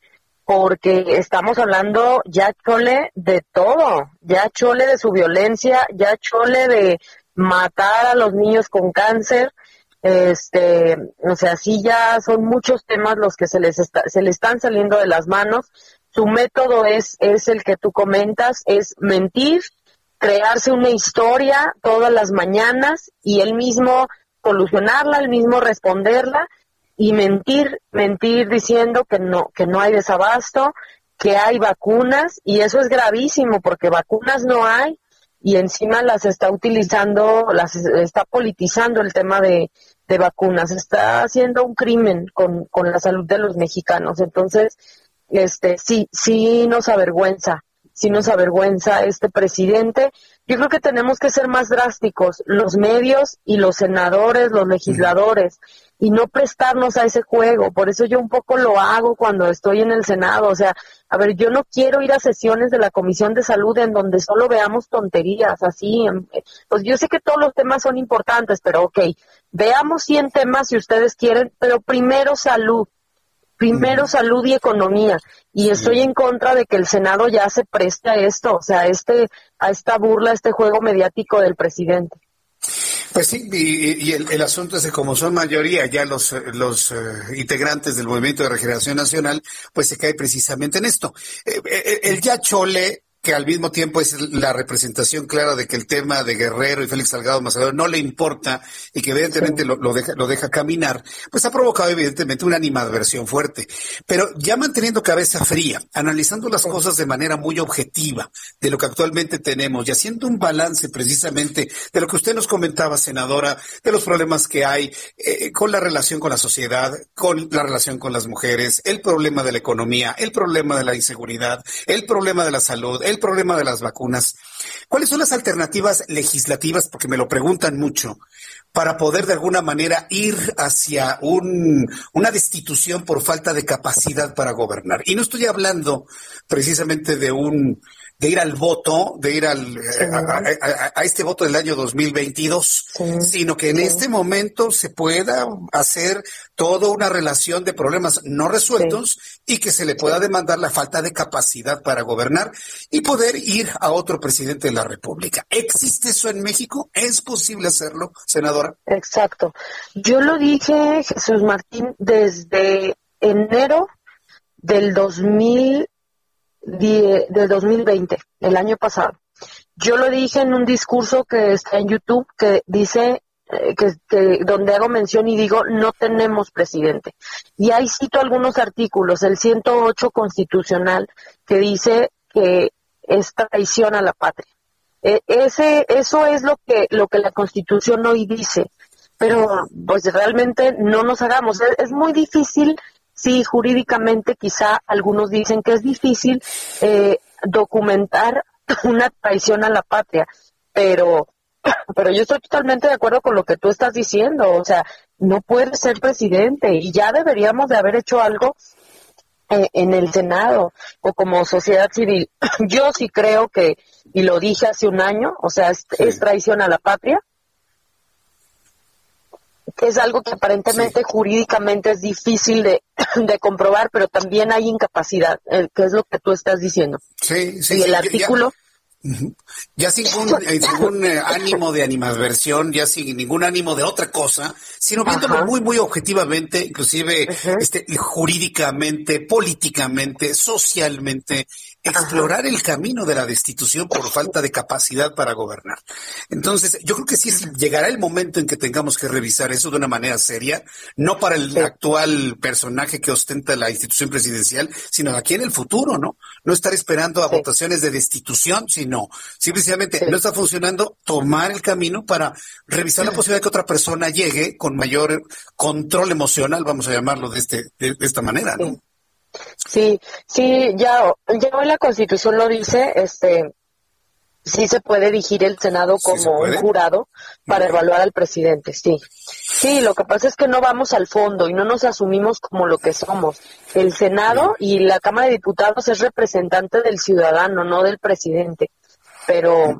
porque estamos hablando ya chole de todo, ya chole de su violencia, ya chole de matar a los niños con cáncer, este, o sea, sí ya son muchos temas los que se les se le están saliendo de las manos. Su método es es el que tú comentas, es mentir, crearse una historia todas las mañanas y él mismo solucionarla, él mismo responderla y mentir, mentir diciendo que no, que no hay desabasto, que hay vacunas y eso es gravísimo porque vacunas no hay y encima las está utilizando, las está politizando el tema de, de vacunas, está haciendo un crimen con, con la salud de los mexicanos. Entonces, este, sí, sí nos avergüenza, sí nos avergüenza este presidente. Yo creo que tenemos que ser más drásticos, los medios y los senadores, los legisladores y no prestarnos a ese juego. Por eso yo un poco lo hago cuando estoy en el Senado. O sea, a ver, yo no quiero ir a sesiones de la Comisión de Salud en donde solo veamos tonterías, así. Pues yo sé que todos los temas son importantes, pero ok, veamos 100 temas si ustedes quieren, pero primero salud. Primero salud y economía. Y estoy en contra de que el Senado ya se preste a esto, o sea, este, a esta burla, a este juego mediático del presidente. Pues sí, y, el, asunto es que como son mayoría ya los, los eh, integrantes del Movimiento de Regeneración Nacional, pues se cae precisamente en esto. Eh, eh, el ya chole que al mismo tiempo es la representación clara de que el tema de Guerrero y Félix Salgado Macedonio no le importa y que evidentemente lo, deja, lo deja caminar, pues ha provocado evidentemente una animadversión fuerte. Pero ya manteniendo cabeza fría, analizando las cosas de manera muy objetiva de lo que actualmente tenemos y haciendo un balance precisamente de lo que usted nos comentaba, senadora, de los problemas que hay eh, con la relación con la sociedad, con la relación con las mujeres, el problema de la economía, el problema de la inseguridad, el problema de la salud, el problema de las vacunas. ¿Cuáles son las alternativas legislativas? Porque me lo preguntan mucho para poder de alguna manera ir hacia un, una destitución por falta de capacidad para gobernar. Y no estoy hablando precisamente de un de ir al voto, de ir al, a, este voto del año 2022, sino que en este momento se pueda hacer toda una relación de problemas no resueltos y que se le pueda demandar la falta de capacidad para gobernar y poder ir a otro presidente de la República. ¿Existe eso en México? ¿Es posible hacerlo, senadora? Exacto. Yo lo dije, Jesús Martín, desde enero del 2000 de, 2020, el año pasado. Yo lo dije en un discurso que está en YouTube que dice eh, que, donde hago mención y digo no tenemos presidente. Y ahí cito algunos artículos, el 108 constitucional que dice que es traición a la patria. E, ese, eso es lo que, lo que la constitución hoy dice. Pero pues realmente no nos hagamos. es muy difícil Sí, jurídicamente quizá algunos dicen que es difícil eh, documentar una traición a la patria, pero, pero yo estoy totalmente de acuerdo con lo que tú estás diciendo, o sea, no puede ser presidente y ya deberíamos de haber hecho algo eh, en el Senado o como sociedad civil. Yo sí creo que, y lo dije hace un año, o sea, es, traición a la patria, que es algo que aparentemente jurídicamente es difícil de, de, comprobar, pero también hay incapacidad, eh, que es lo que tú estás diciendo. Sí, sí. Y el artículo... Ya sin ningún, eh, eh, ánimo de animadversión, ya sin ningún ánimo de otra cosa, sino viéndolo muy, muy objetivamente, inclusive este, jurídicamente, políticamente, socialmente, explorar el camino de la destitución por falta de capacidad para gobernar. Entonces, yo creo que sí llegará el momento en que tengamos que revisar eso de una manera seria, no para el actual personaje que ostenta la institución presidencial, sino aquí en el futuro, ¿no? No estar esperando a votaciones de destitución, sino simplemente no está funcionando, tomar el camino para revisar la posibilidad de que otra persona llegue con mayor control emocional, vamos a llamarlo de este de, esta manera, ¿no? Sí, sí, ya, ya hoy la Constitución lo dice, este, sí se puede dirigir el Senado como un jurado para evaluar al presidente, sí. Sí, lo que pasa es que no vamos al fondo y no nos asumimos como lo que somos. El Senado y la Cámara de Diputados es representante del ciudadano, no del presidente. Pero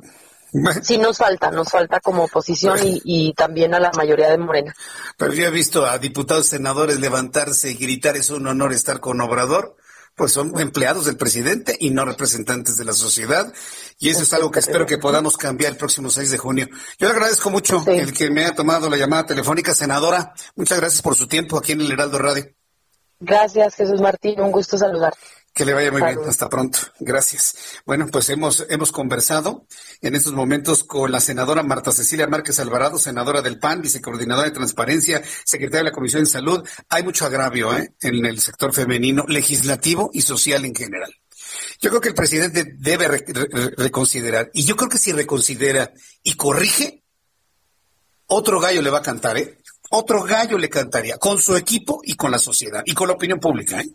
Sí nos falta, nos falta como oposición y, también a la mayoría de Morena. Pero yo he visto a diputados, senadores levantarse y gritar, es un honor estar con Obrador, pues son empleados del presidente y no representantes de la sociedad. Y eso es algo que espero que podamos cambiar el próximo 6 de junio. Yo le agradezco mucho el que me ha tomado la llamada telefónica, senadora. Muchas gracias por su tiempo aquí en el Heraldo Radio. Gracias, Jesús Martín. Un gusto saludarte. Que le vaya muy bien. Hasta pronto. Gracias. Bueno, pues hemos, hemos conversado en estos momentos con la senadora Marta Cecilia Márquez Alvarado, senadora del PAN, vicecoordinadora de Transparencia, secretaria de la Comisión de Salud. Hay mucho agravio ¿eh? en el sector femenino, legislativo y social en general. Yo creo que el presidente debe reconsiderar, y yo creo que si reconsidera y corrige, otro gallo le va a cantar, ¿eh? Otro gallo le cantaría, con su equipo y con la sociedad, y con la opinión pública, ¿eh?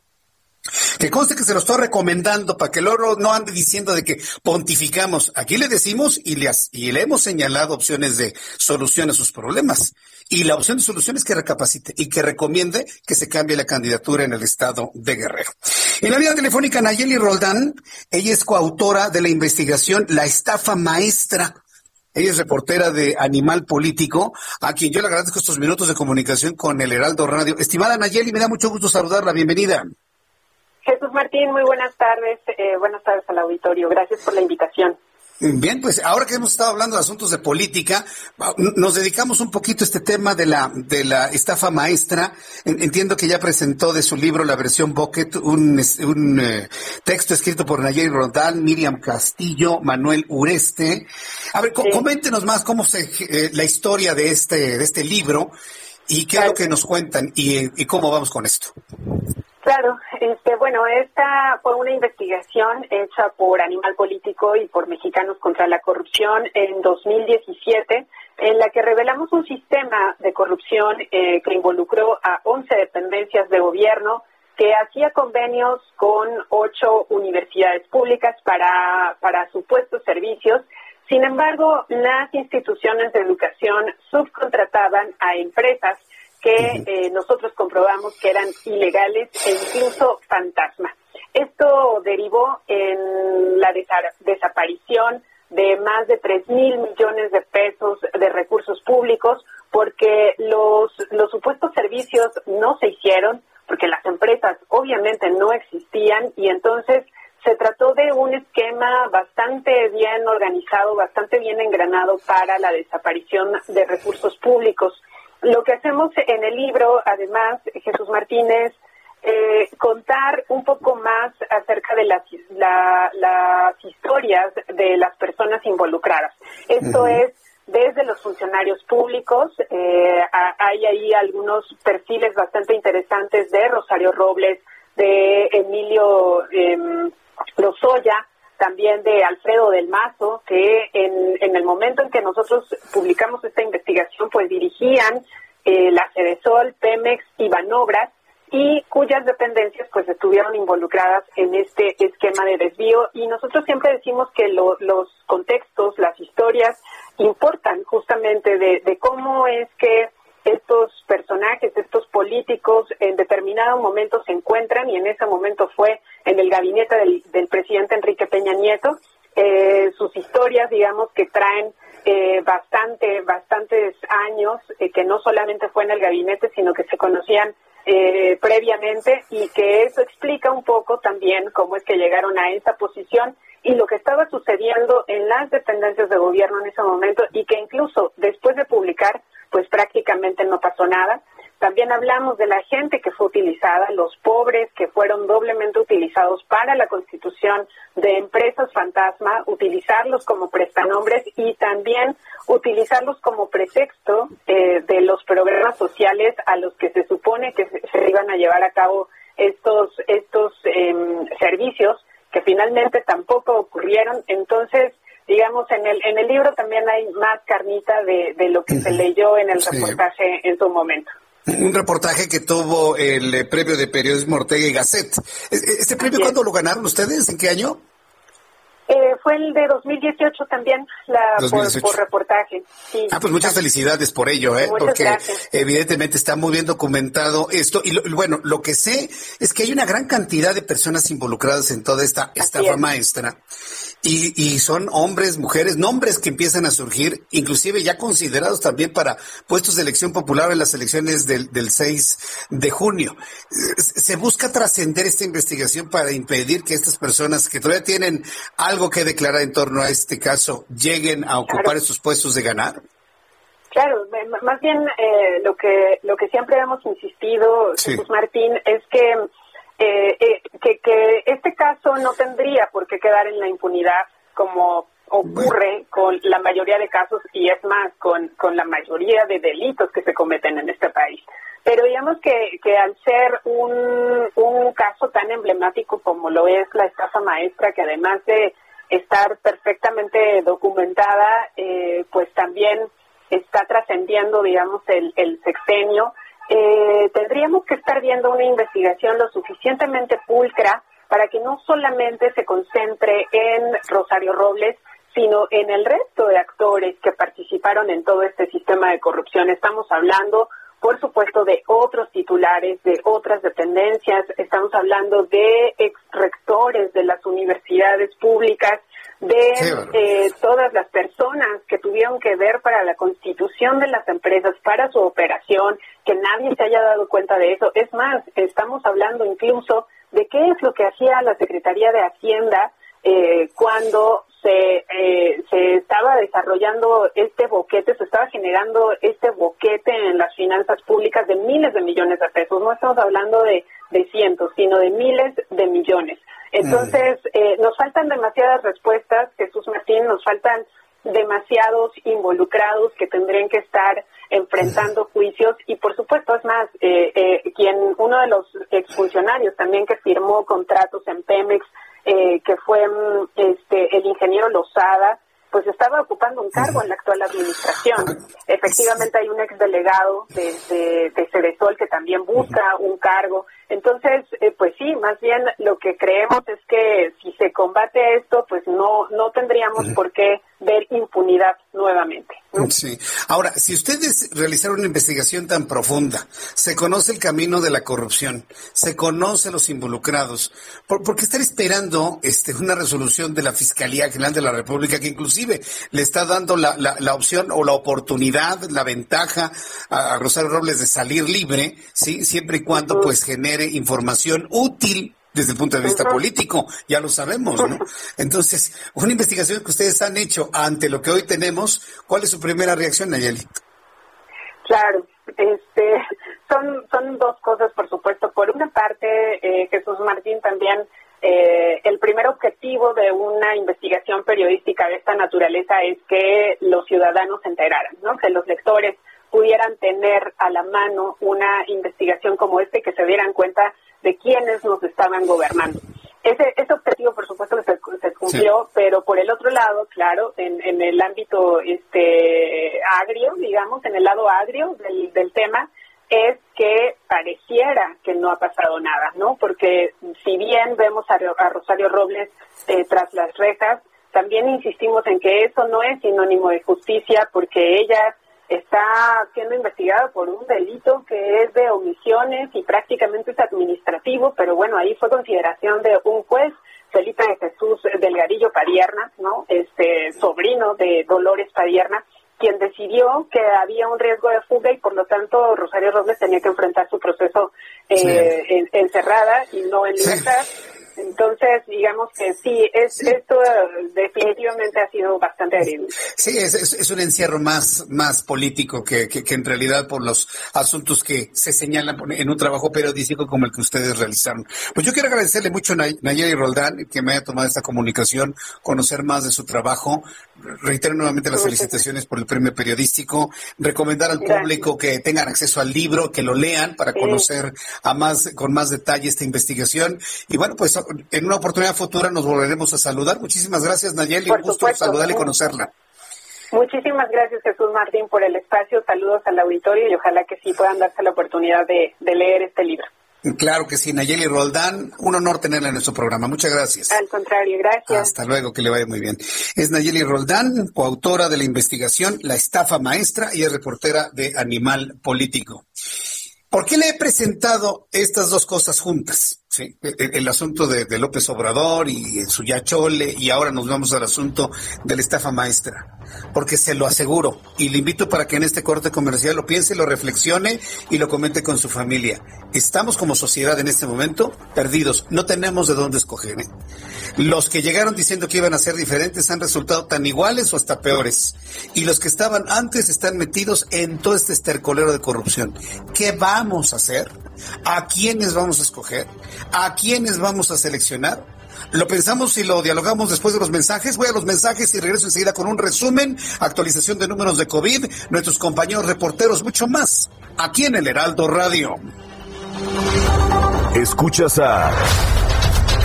Que conste que se lo estoy recomendando para que oro no ande diciendo de que pontificamos. Aquí le decimos y le, y le hemos señalado opciones de solución a sus problemas. Y la opción de solución es que recapacite y que recomiende que se cambie la candidatura en el estado de Guerrero. En la vía telefónica, Nayeli Roldán, ella es coautora de la investigación La estafa maestra. Ella es reportera de Animal Político, a quien yo le agradezco estos minutos de comunicación con el Heraldo Radio. Estimada Nayeli, me da mucho gusto saludarla. Bienvenida. Jesús Martín, muy buenas tardes. Eh, buenas tardes al auditorio. Gracias por la invitación. Bien, pues ahora que hemos estado hablando de asuntos de política, nos dedicamos un poquito a este tema de la de la estafa maestra. Entiendo que ya presentó de su libro la versión Bucket un, un eh, texto escrito por Nayeli Rodal, Miriam Castillo, Manuel Ureste. A ver, coméntenos más cómo se eh, la historia de este de este libro y qué es lo que nos cuentan y cómo vamos con esto. Claro, este, bueno, esta fue una investigación hecha por Animal Político y por Mexicanos contra la Corrupción en 2017, en la que revelamos un sistema de corrupción eh, que involucró a 11 dependencias de gobierno, que hacía convenios con ocho universidades públicas para, para supuestos servicios. Sin embargo, las instituciones de educación subcontrataban a empresas que eh, nosotros comprobamos que eran ilegales e incluso fantasma. Esto derivó en la desaparición de más de 3 mil millones de pesos de recursos públicos porque los, los supuestos servicios no se hicieron, porque las empresas obviamente no existían y entonces se trató de un esquema bastante bien organizado, bastante bien engranado para la desaparición de recursos públicos. Lo que hacemos en el libro, además, Jesús Martínez, eh, contar un poco más acerca de las, las historias de las personas involucradas. Esto es desde los funcionarios públicos, eh, hay ahí algunos perfiles bastante interesantes de Rosario Robles, de Emilio eh, Lozoya, también de Alfredo del Mazo, que en, en el momento en que nosotros publicamos esta investigación, pues dirigían eh, la Cedesol, Pemex y Banobras, y cuyas dependencias pues estuvieron involucradas en este esquema de desvío. Y nosotros siempre decimos que los contextos, las historias importan justamente de, cómo es que estos personajes, estos políticos en determinado momento se encuentran y en ese momento fue en el gabinete del, presidente Enrique Peña Nieto. Eh, sus historias, digamos, que traen eh, bastante, bastantes años, eh, que no solamente fue en el gabinete, sino que se conocían previamente y que eso explica un poco también cómo es que llegaron a esa posición y lo que estaba sucediendo en las dependencias de gobierno en ese momento y que incluso después de publicar pues prácticamente no pasó nada. También hablamos de la gente que fue utilizada, los pobres que fueron doblemente utilizados para la constitución de empresas fantasma, utilizarlos como prestanombres y también utilizarlos como pretexto eh, de los programas sociales a los que se supone que se, iban a llevar a cabo estos, estos em, servicios que finalmente tampoco ocurrieron. Entonces, digamos, en el, en el libro también hay más carnita de, de lo que se leyó en el reportaje en su momento. Un reportaje que tuvo el eh, premio de periodismo Ortega y Gasset. ¿E-, e-, ¿Este premio cuándo lo ganaron ustedes? ¿En qué año? Eh, fue el de 2018 también, la, Por, reportaje. Ah, pues muchas felicidades por ello, ¿eh? porque evidentemente está muy bien documentado esto. Y bueno, lo que sé es que hay una gran cantidad de personas involucradas en toda esta estafa maestra y, y, son hombres, mujeres, nombres que empiezan a surgir, inclusive ya considerados también para puestos de elección popular en las elecciones del, del 6 de junio. Se busca trascender esta investigación para impedir que estas personas que todavía tienen algo que declarar en torno a este caso lleguen a ocupar esos puestos de ganar. Claro, más bien eh, lo que lo que siempre hemos insistido, Jesús Martín, es que eh, eh, que, que este caso no tendría por qué quedar en la impunidad como ocurre con la mayoría de casos y es más, con, con la mayoría de delitos que se cometen en este país. Pero digamos que, que al ser un, un caso tan emblemático como lo es la estafa maestra, que además de estar perfectamente documentada, eh, pues también está trascendiendo, digamos, el, el sexenio, eh, tendríamos que estar viendo una investigación lo suficientemente pulcra para que no solamente se concentre en Rosario Robles, sino en el resto de actores que participaron en todo este sistema de corrupción. Estamos hablando, por supuesto, de otros titulares, de otras dependencias, estamos hablando de ex rectores de las universidades públicas, de eh, todas las personas que tuvieron que ver para la constitución de las empresas, para su operación, que nadie se haya dado cuenta de eso. Es más, estamos hablando incluso de qué es lo que hacía la Secretaría de Hacienda eh, cuando se, eh, se estaba desarrollando este boquete, se estaba generando este boquete en las finanzas públicas de miles de millones de pesos. No estamos hablando de, de cientos, sino de miles de millones. Entonces, eh, nos faltan demasiadas respuestas, Jesús Martín, nos faltan demasiados involucrados que tendrían que estar enfrentando juicios y por supuesto es más eh, eh, quien uno de los exfuncionarios también que firmó contratos en Pemex eh, que fue mm, este el ingeniero Lozada pues estaba ocupando un cargo en la actual administración. Efectivamente hay un exdelegado de, de, de Cedesol que también busca un cargo. Entonces, eh, pues sí, más bien lo que creemos es que si se combate esto, pues no, no tendríamos por qué ver impunidad nuevamente. Sí. Ahora, si ustedes realizaron una investigación tan profunda, se conoce el camino de la corrupción, se conoce los involucrados, ¿por, qué estar esperando este, una resolución de la Fiscalía General de la República que inclusive le está dando la, la, opción o la oportunidad, la ventaja a, Rosario Robles de salir libre, sí, siempre y cuando pues genere información útil desde el punto de vista político, ya lo sabemos, ¿no? Entonces, una investigación que ustedes han hecho ante lo que hoy tenemos, ¿cuál es su primera reacción, Nayeli? Claro, este, son, son dos cosas, por supuesto. Por una parte, eh, Jesús Martín también, eh, el primer objetivo de una investigación periodística de esta naturaleza es que los ciudadanos se enteraran, ¿no? Que los lectores pudieran tener a la mano una investigación como este, que se dieran cuenta de quiénes nos estaban gobernando. Ese, ese objetivo, por supuesto, se, se cumplió, pero por el otro lado, claro, en, en el ámbito este agrio, digamos, en el lado agrio del, del tema, es que pareciera que no ha pasado nada, ¿no? Porque si bien vemos a, Rosario Robles eh, tras las rejas, también insistimos en que eso no es sinónimo de justicia, porque ella está siendo investigado por un delito que es de omisiones y prácticamente es administrativo, pero bueno, ahí fue consideración de un juez, Felipe de Jesús Delgadillo Padierna, ¿no? Este sobrino de Dolores Padierna, quien decidió que había un riesgo de fuga y por lo tanto Rosario Robles tenía que enfrentar su proceso eh, encerrada y no en libertad. Entonces, digamos que sí, es, esto definitivamente ha sido bastante agridulce. Sí, es, es, un encierro más, más político que, que, en realidad por los asuntos que se señalan en un trabajo periodístico como el que ustedes realizaron. Pues yo quiero agradecerle mucho a Nayeli Roldán que me haya tomado esta comunicación, conocer más de su trabajo. Reitero nuevamente las felicitaciones por el premio periodístico, recomendar al público que tengan acceso al libro, que lo lean para conocer a más, con más detalle esta investigación. Y bueno, pues en una oportunidad futura nos volveremos a saludar. Muchísimas gracias, Nayeli. un gusto saludarle y conocerla. Muchísimas gracias, Jesús Martín, por el espacio. Saludos al auditorio y ojalá que sí puedan darse la oportunidad de, leer este libro. Claro que sí, Nayeli Roldán, un honor tenerla en nuestro programa. Muchas gracias. Al contrario, gracias. Hasta luego, que le vaya muy bien. Es Nayeli Roldán, coautora de la investigación La estafa maestra y es reportera de Animal Político. ¿Por qué le he presentado estas dos cosas juntas? ¿Sí? E, e, el, asunto de, López Obrador y su Yachole, y ahora nos vamos al asunto de la estafa maestra. Porque se lo aseguro, y le invito para que en este corte comercial lo piense, lo reflexione y lo comente con su familia. Estamos como sociedad en este momento perdidos, no tenemos de dónde escoger. ¿eh? Los que llegaron diciendo que iban a ser diferentes han resultado tan iguales o hasta peores. Y los que estaban antes están metidos en todo este estercolero de corrupción. ¿Qué vamos a hacer? ¿A quiénes vamos a escoger? ¿A quiénes vamos a seleccionar? Lo pensamos y lo dialogamos después de los mensajes. Voy a los mensajes y regreso enseguida con un resumen, actualización de números de COVID, nuestros compañeros reporteros, mucho más, aquí en el Heraldo Radio. Escuchas a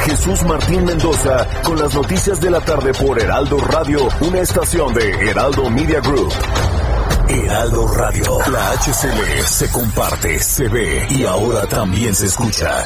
Jesús Martín Mendoza con las noticias de la tarde por Heraldo Radio, una estación de Heraldo Media Group. Heraldo Radio. La HCL se comparte, se ve y ahora también se escucha.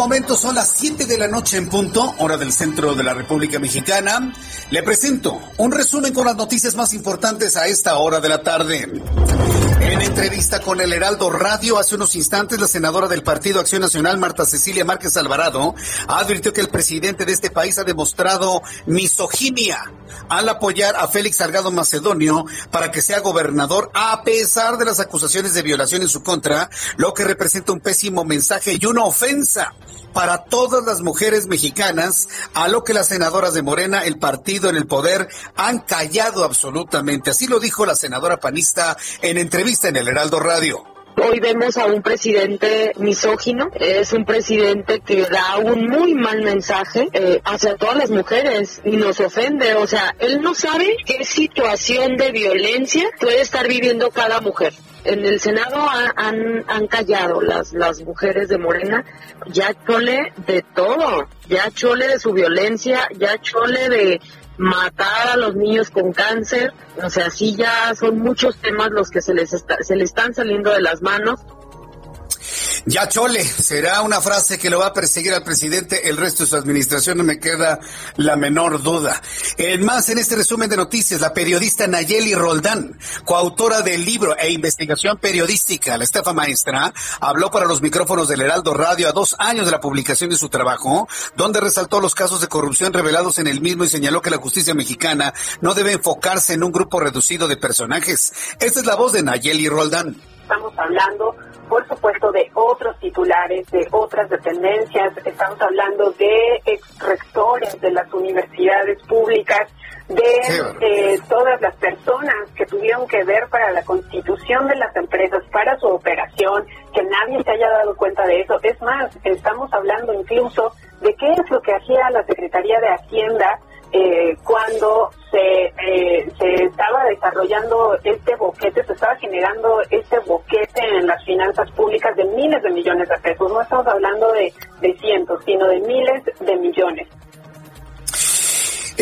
Momento son las 7 de la noche en punto, hora del centro de la República Mexicana. Le presento un resumen con las noticias más importantes a esta hora de la tarde. En entrevista con el Heraldo Radio hace unos instantes, la senadora del Partido Acción Nacional, Marta Cecilia Márquez Alvarado, advirtió que el presidente de este país ha demostrado misoginia al apoyar a Félix Salgado Macedonio para que sea gobernador a pesar de las acusaciones de violación en su contra, lo que representa un pésimo mensaje y una ofensa para todas las mujeres mexicanas, a lo que las senadoras de Morena, el partido en el poder, han callado absolutamente. Así lo dijo la senadora panista en entrevista en el Heraldo Radio. Hoy vemos a un presidente misógino, es un presidente que da un muy mal mensaje eh, hacia todas las mujeres y nos ofende. O sea, él no sabe qué situación de violencia puede estar viviendo cada mujer en el Senado han, han callado las, las mujeres de Morena, ya chole de todo, ya chole de su violencia, ya chole de matar a los niños con cáncer, o sea, sí ya son muchos temas los que se les, se les están saliendo de las manos ya chole, será una frase que lo va a perseguir al presidente el resto de su administración, no me queda la menor duda. En más, en este resumen de noticias, la periodista Nayeli Roldán, coautora del libro e investigación periodística La estafa maestra, habló para los micrófonos del Heraldo Radio a dos años de la publicación de su trabajo, donde resaltó los casos de corrupción revelados en el mismo y señaló que la justicia mexicana no debe enfocarse en un grupo reducido de personajes. Esta es la voz de Nayeli Roldán. Estamos hablando por supuesto, de otros titulares, de otras dependencias. Estamos hablando de ex rectores de las universidades públicas, de eh, todas las personas que tuvieron que ver para la constitución de las empresas, para su operación, que nadie se haya dado cuenta de eso. Es más, estamos hablando incluso de qué es lo que hacía la Secretaría de Hacienda eh, cuando se, eh, se estaba desarrollando este boquete, se estaba generando este boquete en las finanzas públicas de miles de millones de pesos. No estamos hablando de, de cientos, sino de miles de millones.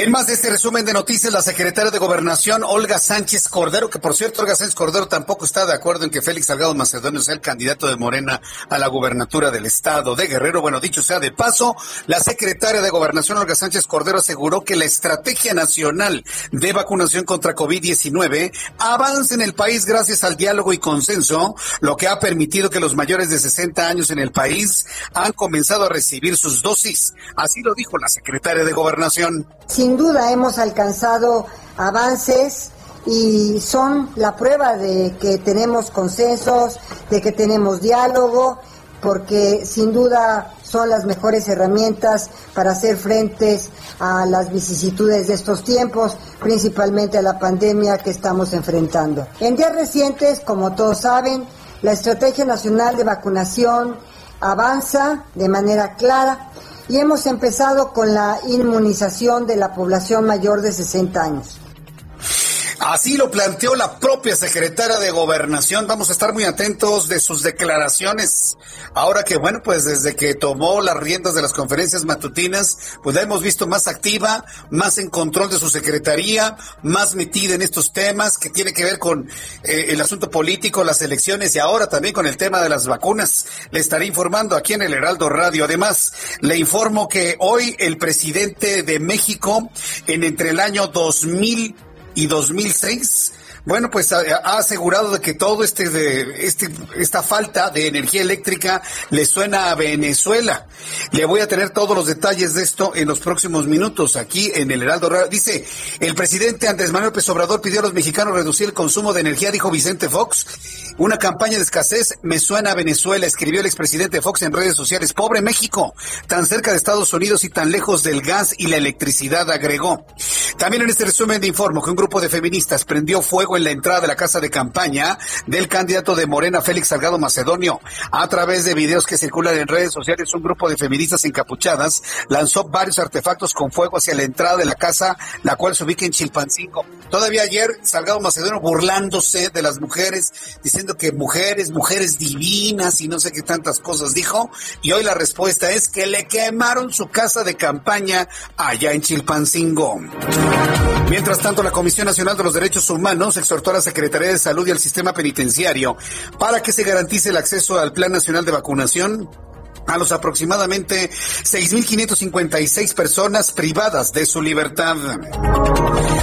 En más de este resumen de noticias, la secretaria de Gobernación, Olga Sánchez Cordero, que por cierto, Olga Sánchez Cordero tampoco está de acuerdo en que Félix Salgado Macedonio sea el candidato de Morena a la gubernatura del estado de Guerrero. Bueno, dicho sea de paso, la secretaria de Gobernación, Olga Sánchez Cordero, aseguró que la estrategia nacional de vacunación contra COVID-19 avanza en el país gracias al diálogo y consenso, lo que ha permitido que los mayores de 60 años en el país han comenzado a recibir sus dosis. Así lo dijo la secretaria de Gobernación sin duda hemos alcanzado avances y son la prueba de que tenemos consensos, de que tenemos diálogo, porque sin duda son las mejores herramientas para hacer frentes a las vicisitudes de estos tiempos, principalmente a la pandemia que estamos enfrentando. En días recientes, como todos saben, la Estrategia Nacional de Vacunación avanza de manera clara y hemos empezado con la inmunización de la población mayor de 60 años. Así lo planteó la propia secretaria de Gobernación. Vamos a estar muy atentos de sus declaraciones. Ahora que, bueno, pues desde que tomó las riendas de las conferencias matutinas, pues la hemos visto más activa, más en control de su secretaría, más metida en estos temas que tiene que ver con eh, el asunto político, las elecciones y ahora también con el tema de las vacunas. Le estaré informando aquí en el Heraldo Radio. Además, le informo que hoy el presidente de México, en entre el año 2000 y 2006 bueno, pues ha, asegurado de que todo este, de, este, esta falta de energía eléctrica le suena a Venezuela. Le voy a tener todos los detalles de esto en los próximos minutos aquí en el Heraldo Radio. Dice, el presidente Andrés Manuel López Obrador pidió a los mexicanos reducir el consumo de energía, dijo Vicente Fox. Una campaña de escasez me suena a Venezuela, escribió el expresidente Fox en redes sociales. Pobre México, tan cerca de Estados Unidos y tan lejos del gas y la electricidad, agregó. También en este resumen de informo que un grupo de feministas prendió fuego en la entrada de la casa de campaña del candidato de Morena, Félix Salgado Macedonio. A través de videos que circulan en redes sociales, un grupo de feministas encapuchadas lanzó varios artefactos con fuego hacia la entrada de la casa, la cual se ubica en Chilpancingo. Todavía ayer, Salgado Macedonio burlándose de las mujeres, diciendo que mujeres, mujeres divinas y no sé qué tantas cosas dijo. Y hoy la respuesta es que le quemaron su casa de campaña allá en Chilpancingo. Mientras tanto, la Comisión Nacional de los Derechos Humanos exhortó a la Secretaría de Salud y al sistema penitenciario para que se garantice el acceso al Plan Nacional de Vacunación a los aproximadamente 6.556 personas privadas de su libertad.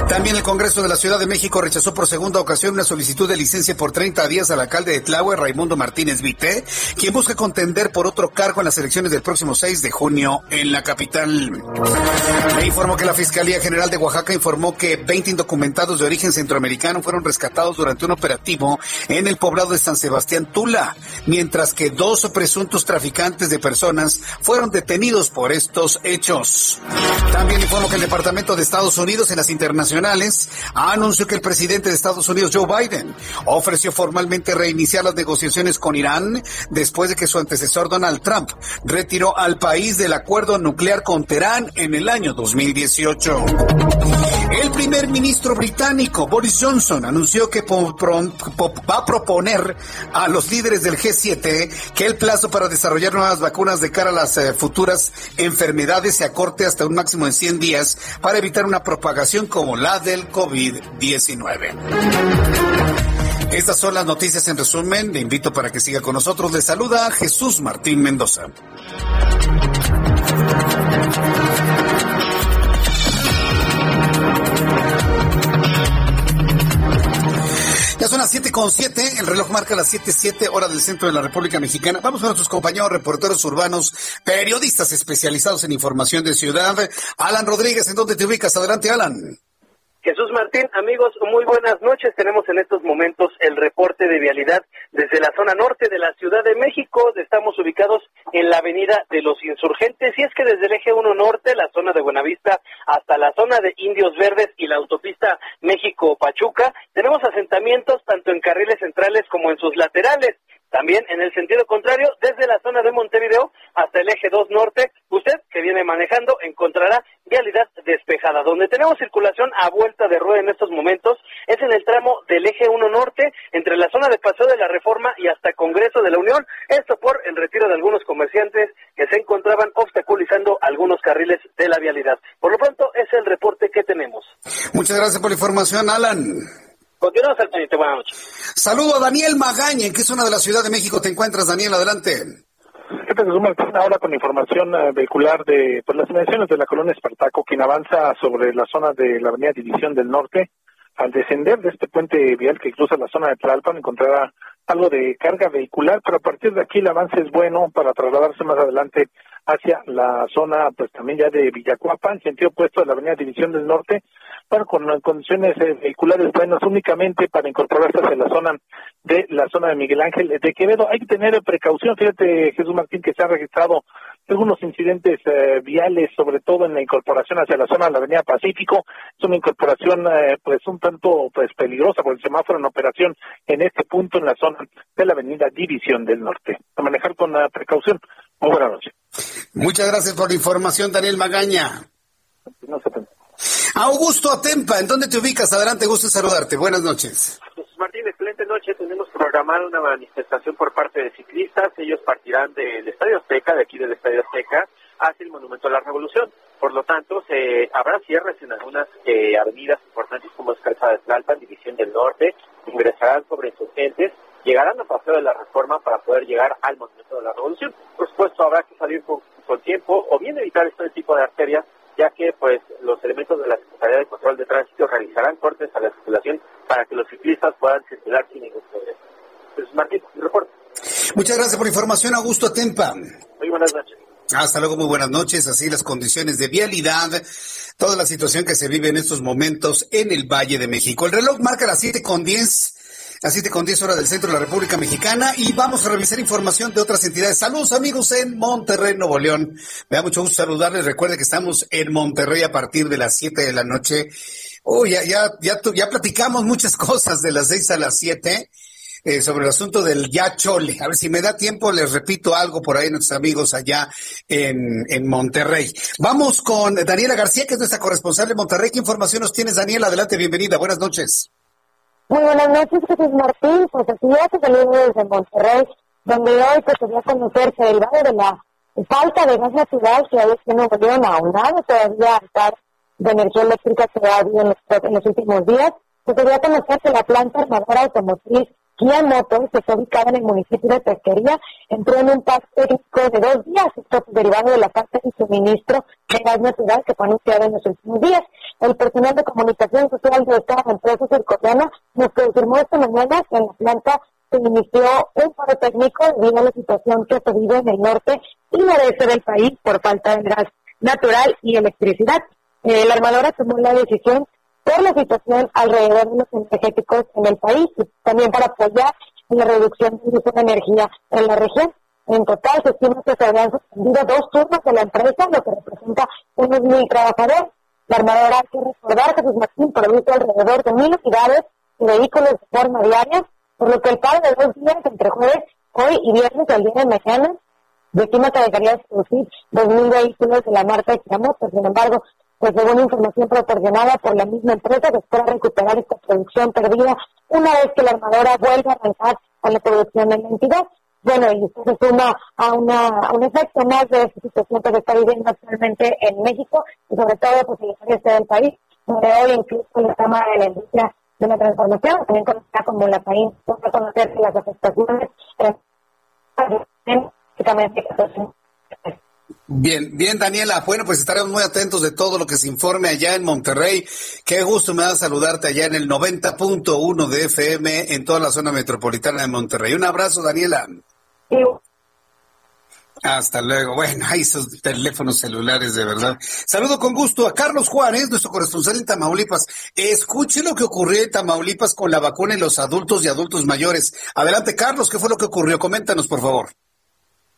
También el Congreso de la Ciudad de México rechazó por segunda ocasión una solicitud de licencia por 30 días al alcalde de Tláhuac, Raimundo Martínez Vité, quien busca contender por otro cargo en las elecciones del próximo 6 de junio en la capital. Me informó que la Fiscalía General de Oaxaca informó que 20 indocumentados de origen centroamericano fueron rescatados durante un operativo en el poblado de San Sebastián Tula, mientras que dos presuntos traficantes de personas fueron detenidos por estos hechos. También informo que el Departamento de Estados Unidos en las internacionales anunció que el presidente de Estados Unidos, Joe Biden, ofreció formalmente reiniciar las negociaciones con Irán después de que su antecesor Donald Trump retiró al país del acuerdo nuclear con Teherán en el año 2018. El primer ministro británico, Boris Johnson, anunció que va a proponer a los líderes del G7 que el plazo para desarrollar nuevas vacunas de cara a las eh, futuras enfermedades se acorte hasta un máximo de 100 días para evitar una propagación como la del COVID-19. Estas son las noticias en resumen. Le invito para que siga con nosotros. Le saluda Jesús Martín Mendoza. Son las siete con siete, el reloj marca las siete siete hora del centro de la República Mexicana. Vamos con nuestros compañeros reporteros urbanos, periodistas especializados en información de ciudad. Alan Rodríguez, ¿en dónde te ubicas? Adelante, Alan. Jesús Martín, amigos, muy buenas noches. Tenemos en estos momentos el reporte de vialidad desde la zona norte de la Ciudad de México. Estamos ubicados en la avenida de los Insurgentes y es que desde el eje 1 norte, la zona de Buenavista, hasta la zona de Indios Verdes y la autopista México-Pachuca, tenemos asentamientos tanto en carriles centrales como en sus laterales. También en el sentido contrario, desde la zona de Montevideo hasta el eje 2 norte, usted que viene manejando encontrará vialidad despejada. Donde tenemos circulación a vuelta de rueda en estos momentos es en el tramo del eje 1 norte, entre la zona de Paseo de la Reforma y hasta Congreso de la Unión. Esto por el retiro de algunos comerciantes que se encontraban obstaculizando algunos carriles de la vialidad. Por lo pronto, es el reporte que tenemos. Muchas gracias por la información, Alan. Continuamos al pendiente. Buenas noches. Saludo a Daniel Magaña. ¿En qué zona de la Ciudad de México te encuentras, Daniel? Adelante. Ahora con información uh, vehicular de pues, las inmediaciones de la colonia Espartaco, quien avanza sobre la zona de la avenida División del Norte. Al descender de este puente vial que cruza la zona de Tlalpan, encontrará algo de carga vehicular, pero a partir de aquí el avance es bueno para trasladarse más adelante hacia la zona, pues también ya de Villacuapa, en sentido opuesto de la avenida División del Norte, bueno, con condiciones eh, vehiculares buenas únicamente para incorporarse hacia la zona de la zona de Miguel Ángel de Quevedo. Hay que tener precaución, fíjate Jesús Martín, que se han registrado algunos incidentes eh, viales, sobre todo en la incorporación hacia la zona de la Avenida Pacífico. Es una incorporación eh, pues un tanto pues peligrosa por el semáforo en operación en este punto en la zona de la Avenida División del Norte. A manejar con precaución. Muy buenas noches. Muchas gracias por la información, Daniel Magaña. Augusto Atempa, ¿en dónde te ubicas? Adelante, gusto saludarte. Buenas noches. Martín, excelente noche. Tenemos programada una manifestación por parte de ciclistas. Ellos partirán del Estadio Azteca, de aquí del Estadio Azteca, hacia el Monumento a la Revolución. Por lo tanto, se habrá cierres en algunas eh, avenidas importantes como es Calzada de Tlalpan, División del Norte. Ingresarán sobre insurgentes llegarán a Paseo de la Reforma para poder llegar al Monumento de la Revolución. Por supuesto, habrá que salir con, tiempo o bien evitar este tipo de arterias, ya que pues los elementos de la Secretaría de Control de Tránsito realizarán cortes a la circulación para que los ciclistas puedan circular sin ningún problema. Pues Martín, reporte. Muchas gracias por la información, Augusto Tempa. Muy buenas noches. Hasta luego, muy buenas noches. Así las condiciones de vialidad, toda la situación que se vive en estos momentos en el Valle de México. El reloj marca las siete con diez. Así te con 10 horas del centro de la República Mexicana y vamos a revisar información de otras entidades. Saludos amigos en Monterrey, Nuevo León. Me da mucho gusto saludarles. Recuerde que estamos en Monterrey a partir de las 7 de la noche. Oh, ya, ya, ya, ya platicamos muchas cosas de las 6 a las 7. Eh, sobre el asunto del ya chole. A ver si me da tiempo, les repito algo por ahí nuestros amigos allá en, en Monterrey. Vamos con Daniela García, que es nuestra corresponsal de Monterrey. ¿Qué información nos tienes, Daniela? Adelante, bienvenida. Buenas noches. Muy buenas noches, Jesús Martín. Pues así es, salimos desde Monterrey, donde hoy pues se dio a conocerse el lado de la falta de gas natural que en Nuevo León, aunado todavía estar de energía eléctrica que ha habido en los, últimos días. Se dio a conocer que la planta armadora automotriz Kia Motors, que está ubicada en el municipio de Pesquería, entró en un pacto de dos días, esto derivado de la falta de suministro de gas natural que fue anunciado en los últimos días. El personal de comunicación social de esta empresa surcoreana nos confirmó esta mañana que en la planta se inició un paro técnico debido a la situación que se vive en el norte y noreste del país por falta de gas natural y electricidad. Eh, la armadora tomó la decisión por la situación alrededor de los energéticos en el país y también para apoyar la reducción del uso de energía en la región. En total se estima que se habían suspendido dos turnos de la empresa, lo que representa unos mil trabajadores. La armadora, hay que recordar que sus Martín produce alrededor de mil unidades de vehículos de forma diaria, por lo que el paro de dos días entre jueves, hoy y viernes al día de mañana, de estima que dejaría de producir dos mil vehículos de la marca Kiramoto. Sin embargo, pues según información proporcionada por la misma empresa, se espera recuperar esta producción perdida una vez que la armadora vuelva a arrancar con la producción en la entidad. Bueno, y esto se suma a, una, un efecto más de esta situación que se está viviendo actualmente en México y sobre todo pues, en el este del país, donde hoy incluso la Cámara de la Industria de la Transformación, también conocida como la PAIN, puede conocer las afectaciones eh, Bien, bien, Daniela. Bueno, pues estaremos muy atentos de todo lo que se informe allá en Monterrey. Qué gusto me da saludarte allá en el 90.1 de FM en toda la zona metropolitana de Monterrey. Un abrazo, Daniela. Hasta luego. Bueno, hay esos teléfonos celulares de verdad. Saludo con gusto a Carlos Juárez, nuestro corresponsal en Tamaulipas. Escuche lo que ocurrió en Tamaulipas con la vacuna en los adultos y adultos mayores. Adelante, Carlos, ¿qué fue lo que ocurrió? Coméntanos, por favor.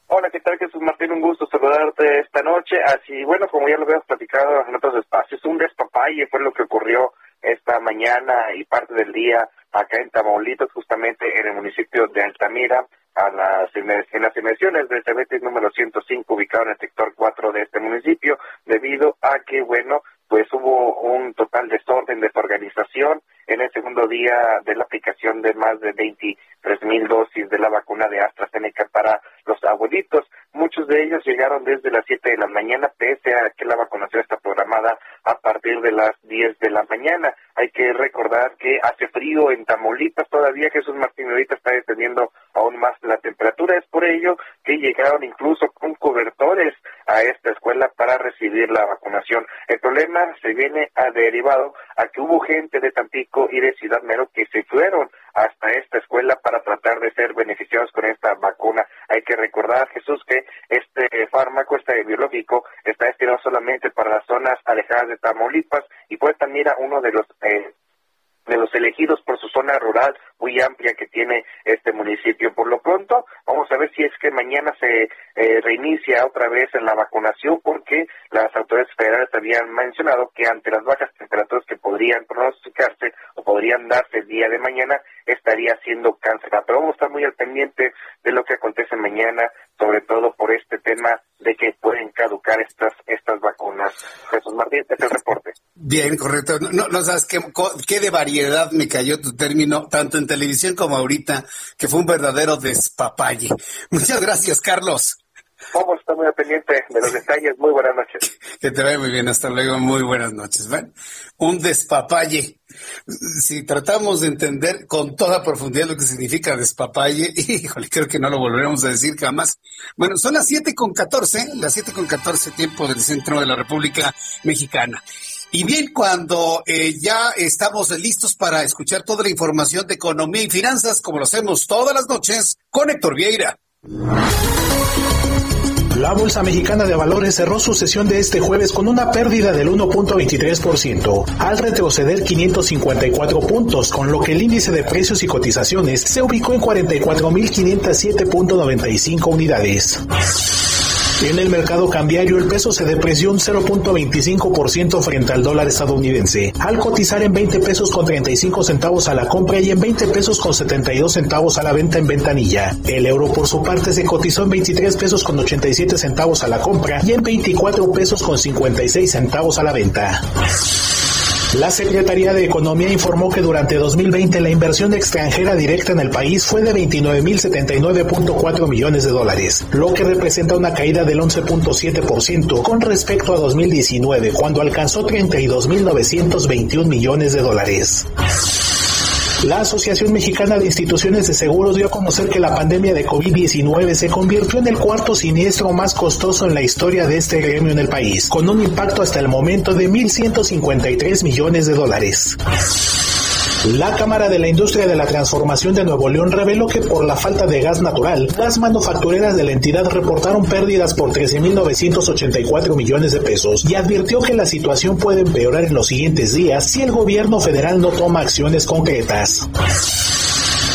Hola, ¿qué tal Jesús Martín? Un gusto saludarte esta noche. Así, bueno, como ya lo habíamos platicado en otros espacios, un despapalle fue lo que ocurrió esta mañana y parte del día acá en Tamaulipas, justamente en el municipio de Altamira, a las, en las inmersiones del CBT número 105, ubicado en el sector 4 de este municipio, debido a que, bueno, pues hubo un total desorden, desorganización en el segundo día de la aplicación de más de 23 mil dosis de la vacuna de AstraZeneca para los abuelitos. Muchos de ellos llegaron desde las 7 de la mañana, pese a que la vacunación está programada a partir de las 10 de la mañana. Hay que recordar que hace frío en Tamaulipas todavía. Jesús Martín ahorita está descendiendo aún más la temperatura. Es por ello que llegaron incluso con cobertores a esta escuela para recibir la vacunación. El problema se viene a derivado a que hubo gente de Tampico y de Ciudad Mero que se fueron hasta esta escuela para tratar de ser beneficiados con esta vacuna. Hay que recordar, Jesús, que este fármaco, este biológico, está destinado solamente para las zonas alejadas de Tamaulipas y pues también a uno de los eh, de los elegidos por su zona rural muy amplia que tiene este municipio. Por lo pronto, vamos a ver si es que mañana se eh, reinicia otra vez en la vacunación, porque las autoridades federales habían mencionado que ante las bajas temperaturas que podrían pronosticarse o podrían darse el día de mañana, estaría siendo cancelada. Pero vamos a estar muy al pendiente de lo que acontece mañana, sobre todo por este tema de que pueden caducar estas estas vacunas. Jesús Martín, este es el reporte. Bien, correcto. No, no sabes qué, qué de variedad me cayó tu término, tanto en televisión como ahorita, que fue un verdadero despapalle. Muchas gracias, Carlos. Vamos, está muy pendiente de los detalles. Muy buenas noches. Que te vaya muy bien. Hasta luego. Muy buenas noches. ¿Ven? Un despapalle. Si tratamos de entender con toda profundidad lo que significa despapalle, híjole, creo que no lo volveremos a decir jamás. Bueno, son las siete con catorce, las siete con catorce tiempo del centro de la República Mexicana. Y bien, cuando eh, ya estamos listos para escuchar toda la información de economía y finanzas, como lo hacemos todas las noches, con Héctor Vieira. La Bolsa Mexicana de Valores cerró su sesión de este jueves con una pérdida del 1.23%, al retroceder 554 puntos, con lo que el índice de precios y cotizaciones se ubicó en 44.507.95 unidades. En el mercado cambiario, el peso se depreció un 0.25% frente al dólar estadounidense, al cotizar en 20 pesos con 35 centavos a la compra y en 20 pesos con 72 centavos a la venta en ventanilla. El euro, por su parte, se cotizó en 23 pesos con 87 centavos a la compra y en 24 pesos con 56 centavos a la venta. La Secretaría de Economía informó que durante 2020 la inversión extranjera directa en el país fue de 29.079.4 millones de dólares, lo que representa una caída del 11.7% con respecto a 2019, cuando alcanzó 32.921 millones de dólares. La Asociación Mexicana de Instituciones de Seguros dio a conocer que la pandemia de COVID-19 se convirtió en el cuarto siniestro más costoso en la historia de este gremio en el país, con un impacto hasta el momento de 1.153 millones de dólares. La Cámara de la Industria de la Transformación de Nuevo León reveló que por la falta de gas natural, las manufactureras de la entidad reportaron pérdidas por 13.984 millones de pesos y advirtió que la situación puede empeorar en los siguientes días si el gobierno federal no toma acciones concretas.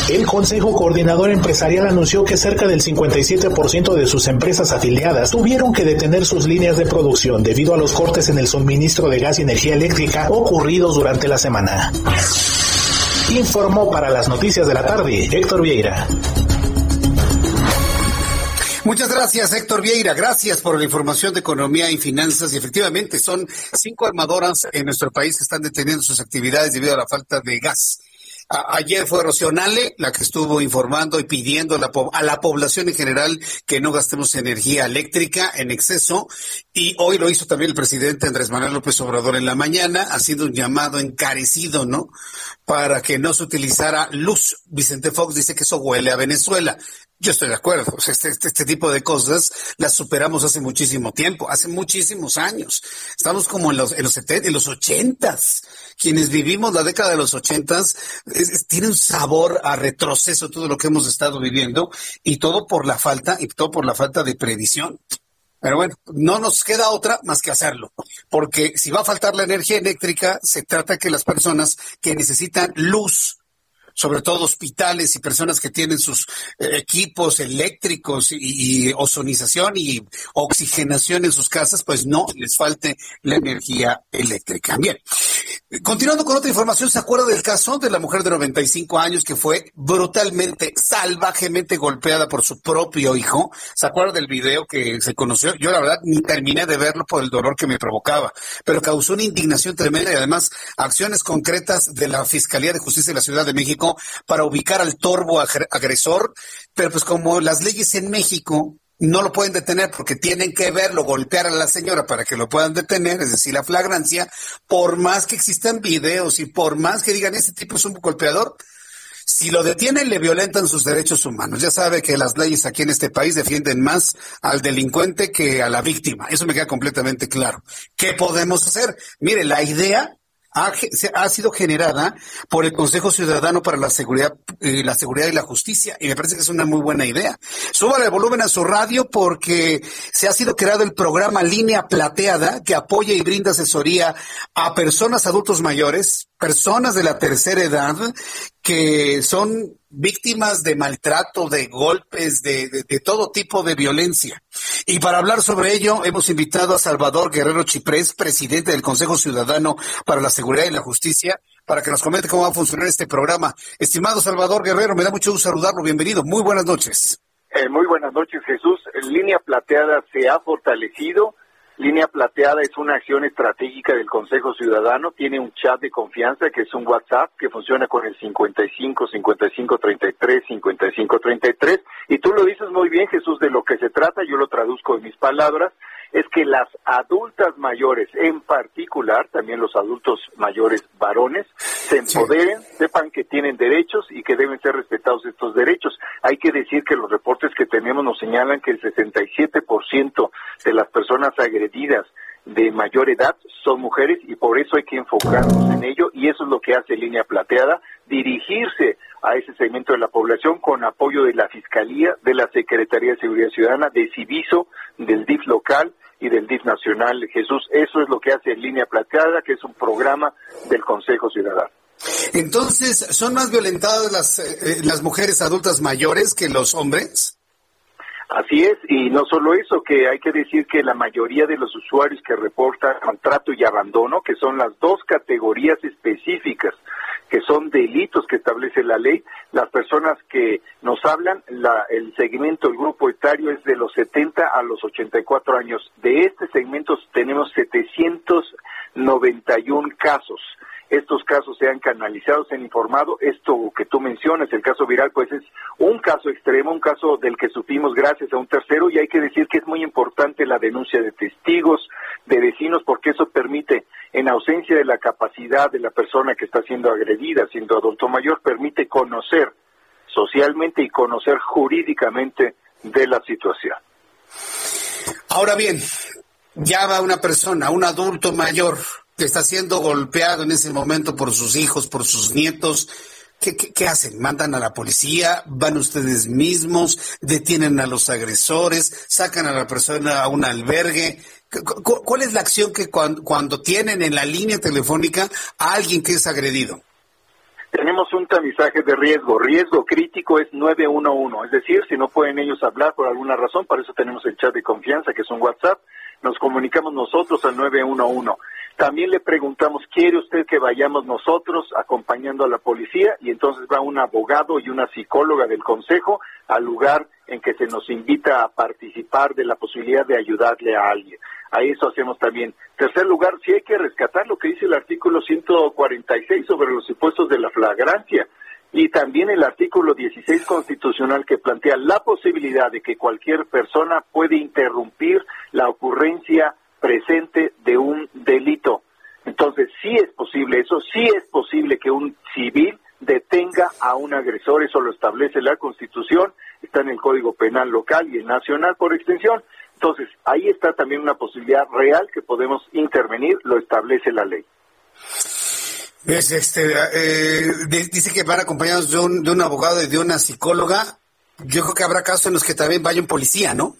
El Consejo Coordinador Empresarial anunció que cerca del 57% de sus empresas afiliadas tuvieron que detener sus líneas de producción debido a los cortes en el suministro de gas y energía eléctrica ocurridos durante la semana. Informó para las noticias de la tarde Héctor Vieira. Muchas gracias, Héctor Vieira. Gracias por la información de economía y finanzas. Y efectivamente, son cinco armadoras en nuestro país que están deteniendo sus actividades debido a la falta de gas. Ayer fue Rocionale la que estuvo informando y pidiendo a la, a la población en general que no gastemos energía eléctrica en exceso. Y hoy lo hizo también el presidente Andrés Manuel López Obrador en la mañana, haciendo un llamado encarecido, ¿no? Para que no se utilizara luz. Vicente Fox dice que eso huele a Venezuela Yo estoy de acuerdo. Este, este, este, tipo de cosas las superamos hace muchísimo tiempo, hace muchísimos años. Estamos como en los, en los, en los ochentas. Quienes vivimos la década de los ochentas, tiene un sabor a retroceso todo lo que hemos estado viviendo y todo por la falta, y todo por la falta de previsión. Pero bueno, no nos queda otra más que hacerlo, porque si va a faltar la energía eléctrica, se trata que las personas que necesitan luz, sobre todo hospitales y personas que tienen sus eh, equipos eléctricos y, ozonización y oxigenación en sus casas, pues no les falte la energía eléctrica. Bien, continuando con otra información, ¿se acuerda del caso de la mujer de 95 años que fue brutalmente, salvajemente golpeada por su propio hijo? ¿Se acuerda del video que se conoció? Yo la verdad ni terminé de verlo por el dolor que me provocaba, pero causó una indignación tremenda y además acciones concretas de la Fiscalía de Justicia de la Ciudad de México para ubicar al torbo agresor, pero pues como las leyes en México no lo pueden detener porque tienen que verlo, golpear a la señora para que lo puedan detener, es decir, la flagrancia, por más que existan videos y por más que digan este tipo es un golpeador, si lo detienen le violentan sus derechos humanos. Ya sabe que las leyes aquí en este país defienden más al delincuente que a la víctima. Eso me queda completamente claro. ¿Qué podemos hacer? Mire, la idea ha, sido generada por el Consejo Ciudadano para la Seguridad, eh, la Seguridad y la Justicia y me parece que es una muy buena idea. Suba el volumen a su radio porque se ha sido creado el programa Línea Plateada que apoya y brinda asesoría a personas adultos mayores, personas de la tercera edad que son víctimas de maltrato, de golpes, de, todo tipo de violencia. Y para hablar sobre ello, hemos invitado a Salvador Guerrero Chiprés, presidente del Consejo Ciudadano para la Seguridad y la Justicia, para que nos comente cómo va a funcionar este programa. Estimado Salvador Guerrero, me da mucho gusto saludarlo. Bienvenido. Muy buenas noches. Eh, muy buenas noches, Jesús. Línea plateada se ha fortalecido Línea Plateada es una acción estratégica del Consejo Ciudadano, tiene un chat de confianza que es un WhatsApp que funciona con el 55 55 33 55 33 y tú lo dices muy bien Jesús de lo que se trata, yo lo traduzco en mis palabras, es que las adultas mayores, en particular, también los adultos mayores varones, se empoderen, sepan que tienen derechos y que deben ser respetados estos derechos. Hay que decir que los reportes que tenemos nos señalan que el 67% de las personas agredidas de mayor edad son mujeres y por eso hay que enfocarnos en ello y eso es lo que hace Línea Plateada, dirigirse a ese segmento de la población con apoyo de la Fiscalía, de la Secretaría de Seguridad Ciudadana, de Civiso, del DIF local y del DIF nacional. Jesús, eso es lo que hace Línea Plateada, que es un programa del Consejo Ciudadano. Entonces, ¿son más violentadas las, eh, las mujeres adultas mayores que los hombres? Así es, y no solo eso, que hay que decir que la mayoría de los usuarios que reportan maltrato y abandono, que son las dos categorías específicas, que son delitos que establece la ley, las personas que nos hablan, la, el segmento, el grupo etario es de los 70 a los 84 años. De este segmento tenemos 791 casos estos casos sean canalizados, sean informado. Esto que tú mencionas, el caso viral, pues es un caso extremo, un caso del que supimos gracias a un tercero y hay que decir que es muy importante la denuncia de testigos, de vecinos, porque eso permite, en ausencia de la capacidad de la persona que está siendo agredida, siendo adulto mayor, permite conocer socialmente y conocer jurídicamente de la situación. Ahora bien, ya va una persona, un adulto mayor, está siendo golpeado en ese momento por sus hijos, por sus nietos, ¿Qué, hacen? ¿Mandan a la policía? ¿Van ustedes mismos? ¿Detienen a los agresores? ¿Sacan a la persona a un albergue? ¿Cuál es la acción que cuando, tienen en la línea telefónica a alguien que es agredido? Tenemos un tamizaje de riesgo. Riesgo crítico es 911, es decir, si no pueden ellos hablar por alguna razón, para eso tenemos el chat de confianza, que es un WhatsApp, nos comunicamos nosotros al 911. También le preguntamos, ¿quiere usted que vayamos nosotros acompañando a la policía? Y entonces va un abogado y una psicóloga del consejo al lugar en que se nos invita a participar de la posibilidad de ayudarle a alguien. A eso hacemos también. Tercer lugar, si hay que rescatar lo que dice el artículo 146 sobre los impuestos de la flagrancia y también el artículo 16 constitucional que plantea la posibilidad de que cualquier persona puede interrumpir la ocurrencia presente de un delito. Entonces, sí es posible eso, sí es posible que un civil detenga a un agresor, eso lo establece la Constitución, está en el Código Penal local y el nacional por extensión. Entonces, ahí está también una posibilidad real que podemos intervenir, lo establece la ley. Este, eh, dice que van acompañados de un, de un abogado y de una psicóloga. Yo creo que habrá casos en los que también vaya un policía, ¿no?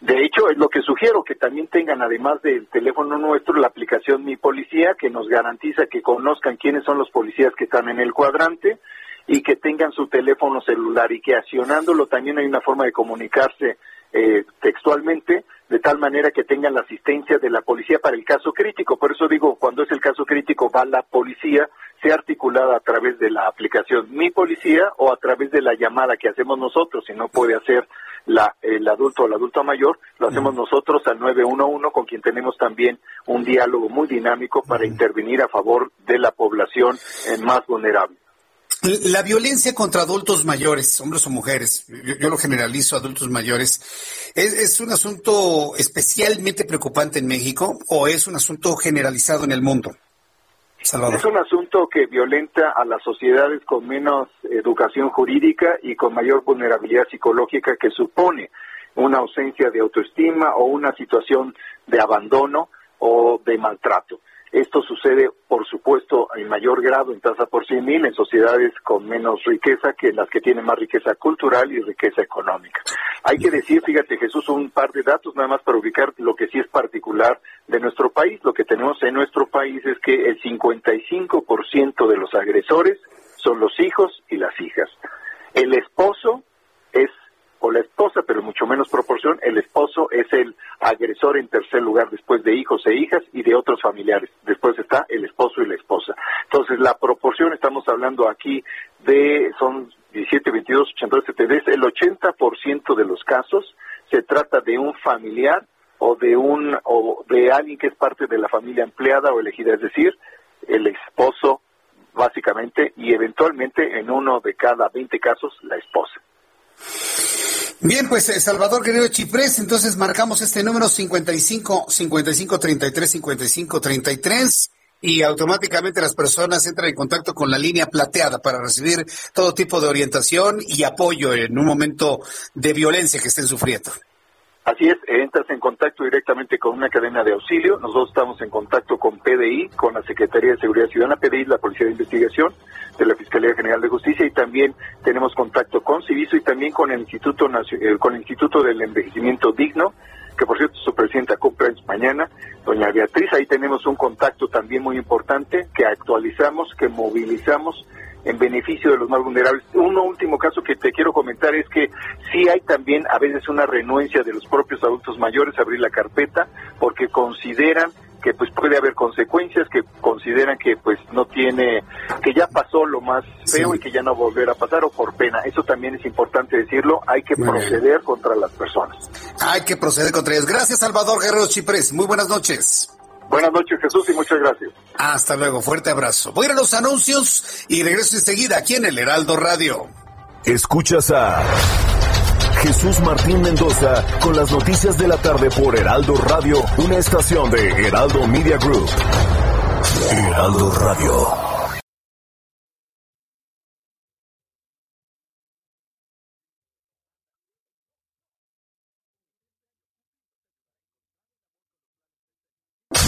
De hecho, es lo que sugiero, que también tengan, además del teléfono nuestro, la aplicación Mi Policía, que nos garantiza que conozcan quiénes son los policías que están en el cuadrante y que tengan su teléfono celular y que accionándolo también hay una forma de comunicarse eh, textualmente, de tal manera que tengan la asistencia de la policía para el caso crítico. Por eso digo, cuando es el caso crítico, va la policía, sea articulada a través de la aplicación Mi Policía o a través de la llamada que hacemos nosotros, si no puede hacer la, el adulto o el adulto mayor, lo hacemos nosotros al 911 con quien tenemos también un diálogo muy dinámico para intervenir a favor de la población más vulnerable. La violencia contra adultos mayores, hombres o mujeres, yo, lo generalizo, adultos mayores, ¿es, un asunto especialmente preocupante en México o es un asunto generalizado en el mundo? Es un asunto que violenta a las sociedades con menos educación jurídica y con mayor vulnerabilidad psicológica que supone una ausencia de autoestima o una situación de abandono o de maltrato. Esto sucede, por supuesto, en mayor grado en tasa por cien mil en sociedades con menos riqueza que las que tienen más riqueza cultural y riqueza económica. Hay que decir, fíjate Jesús, un par de datos nada más para ubicar lo que sí es particular de nuestro país. Lo que tenemos en nuestro país es que el 55% de los agresores son los hijos y las hijas. El esposo es o la esposa, pero mucho menos proporción, el esposo es el agresor en tercer lugar después de hijos e hijas y de otros familiares. Después está el esposo y la esposa. Entonces, la proporción, estamos hablando aquí de, son 17, 22, 82, 73, el 80% de los casos se trata de un familiar o de un o de alguien que es parte de la familia empleada o elegida, es decir, el esposo básicamente y eventualmente en uno de cada 20 casos la esposa. Bien, pues eh, Salvador Guerrero Chiprés, entonces marcamos este número 55 55 33 55 33 y automáticamente las personas entran en contacto con la línea plateada para recibir todo tipo de orientación y apoyo en un momento de violencia que estén sufriendo. Así es, entras en contacto directamente con una cadena de auxilio. Nosotros estamos en contacto con PDI, con la Secretaría de Seguridad Ciudadana, PDI, la Policía de Investigación de la Fiscalía General de Justicia y también tenemos contacto con Civiso y también con el Instituto eh, con el Instituto del Envejecimiento Digno, que por cierto su presidenta cumpleaños mañana, doña Beatriz. Ahí tenemos un contacto también muy importante que actualizamos, que movilizamos en beneficio de los más vulnerables. Un último caso que te quiero comentar es que sí hay también a veces una renuencia de los propios adultos mayores a abrir la carpeta porque consideran que pues puede haber consecuencias que consideran que pues no tiene que ya pasó lo más feo y que ya no volverá a pasar o por pena. Eso también es importante decirlo hay que proceder contra las personas. Hay que proceder contra ellas. Gracias Salvador Guerrero Chiprés. Muy buenas noches Buenas noches, Jesús, y muchas gracias. Hasta luego, fuerte abrazo. Voy a ir a los anuncios y regreso enseguida aquí en el Heraldo Radio. Escuchas a Jesús Martín Mendoza con las noticias de la tarde por Heraldo Radio, una estación de Heraldo Media Group. Heraldo Radio.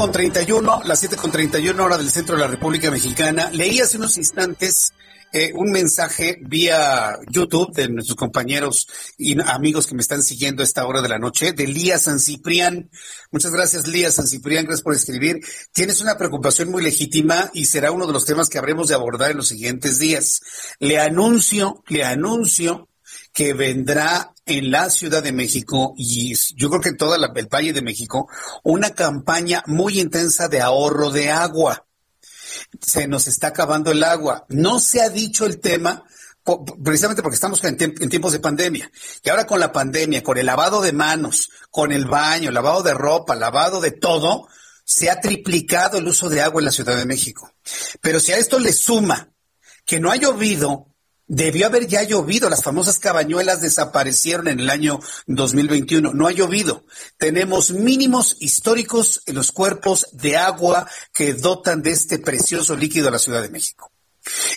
Son las 7.31, las 7.31 hora del centro de la República Mexicana. Leí hace unos instantes eh, un mensaje vía YouTube de nuestros compañeros y amigos que me están siguiendo a esta hora de la noche, de Lía San Ciprián. Muchas gracias, Lía San Ciprián, gracias por escribir. Tienes una preocupación muy legítima y será uno de los temas que habremos de abordar en los siguientes días. Le anuncio, le anuncio que vendrá en la Ciudad de México y yo creo que en todo el Valle de México una campaña muy intensa de ahorro de agua se nos está acabando el agua. No se ha dicho el tema precisamente porque estamos en, tiempos de pandemia. Y ahora con la pandemia, con el lavado de manos, con el baño, lavado de ropa, lavado de todo, se ha triplicado el uso de agua en la Ciudad de México. Pero si a esto le suma que no ha llovido Debió haber ya llovido, las famosas cabañuelas desaparecieron en el año 2021, no ha llovido. Tenemos mínimos históricos en los cuerpos de agua que dotan de este precioso líquido a la Ciudad de México.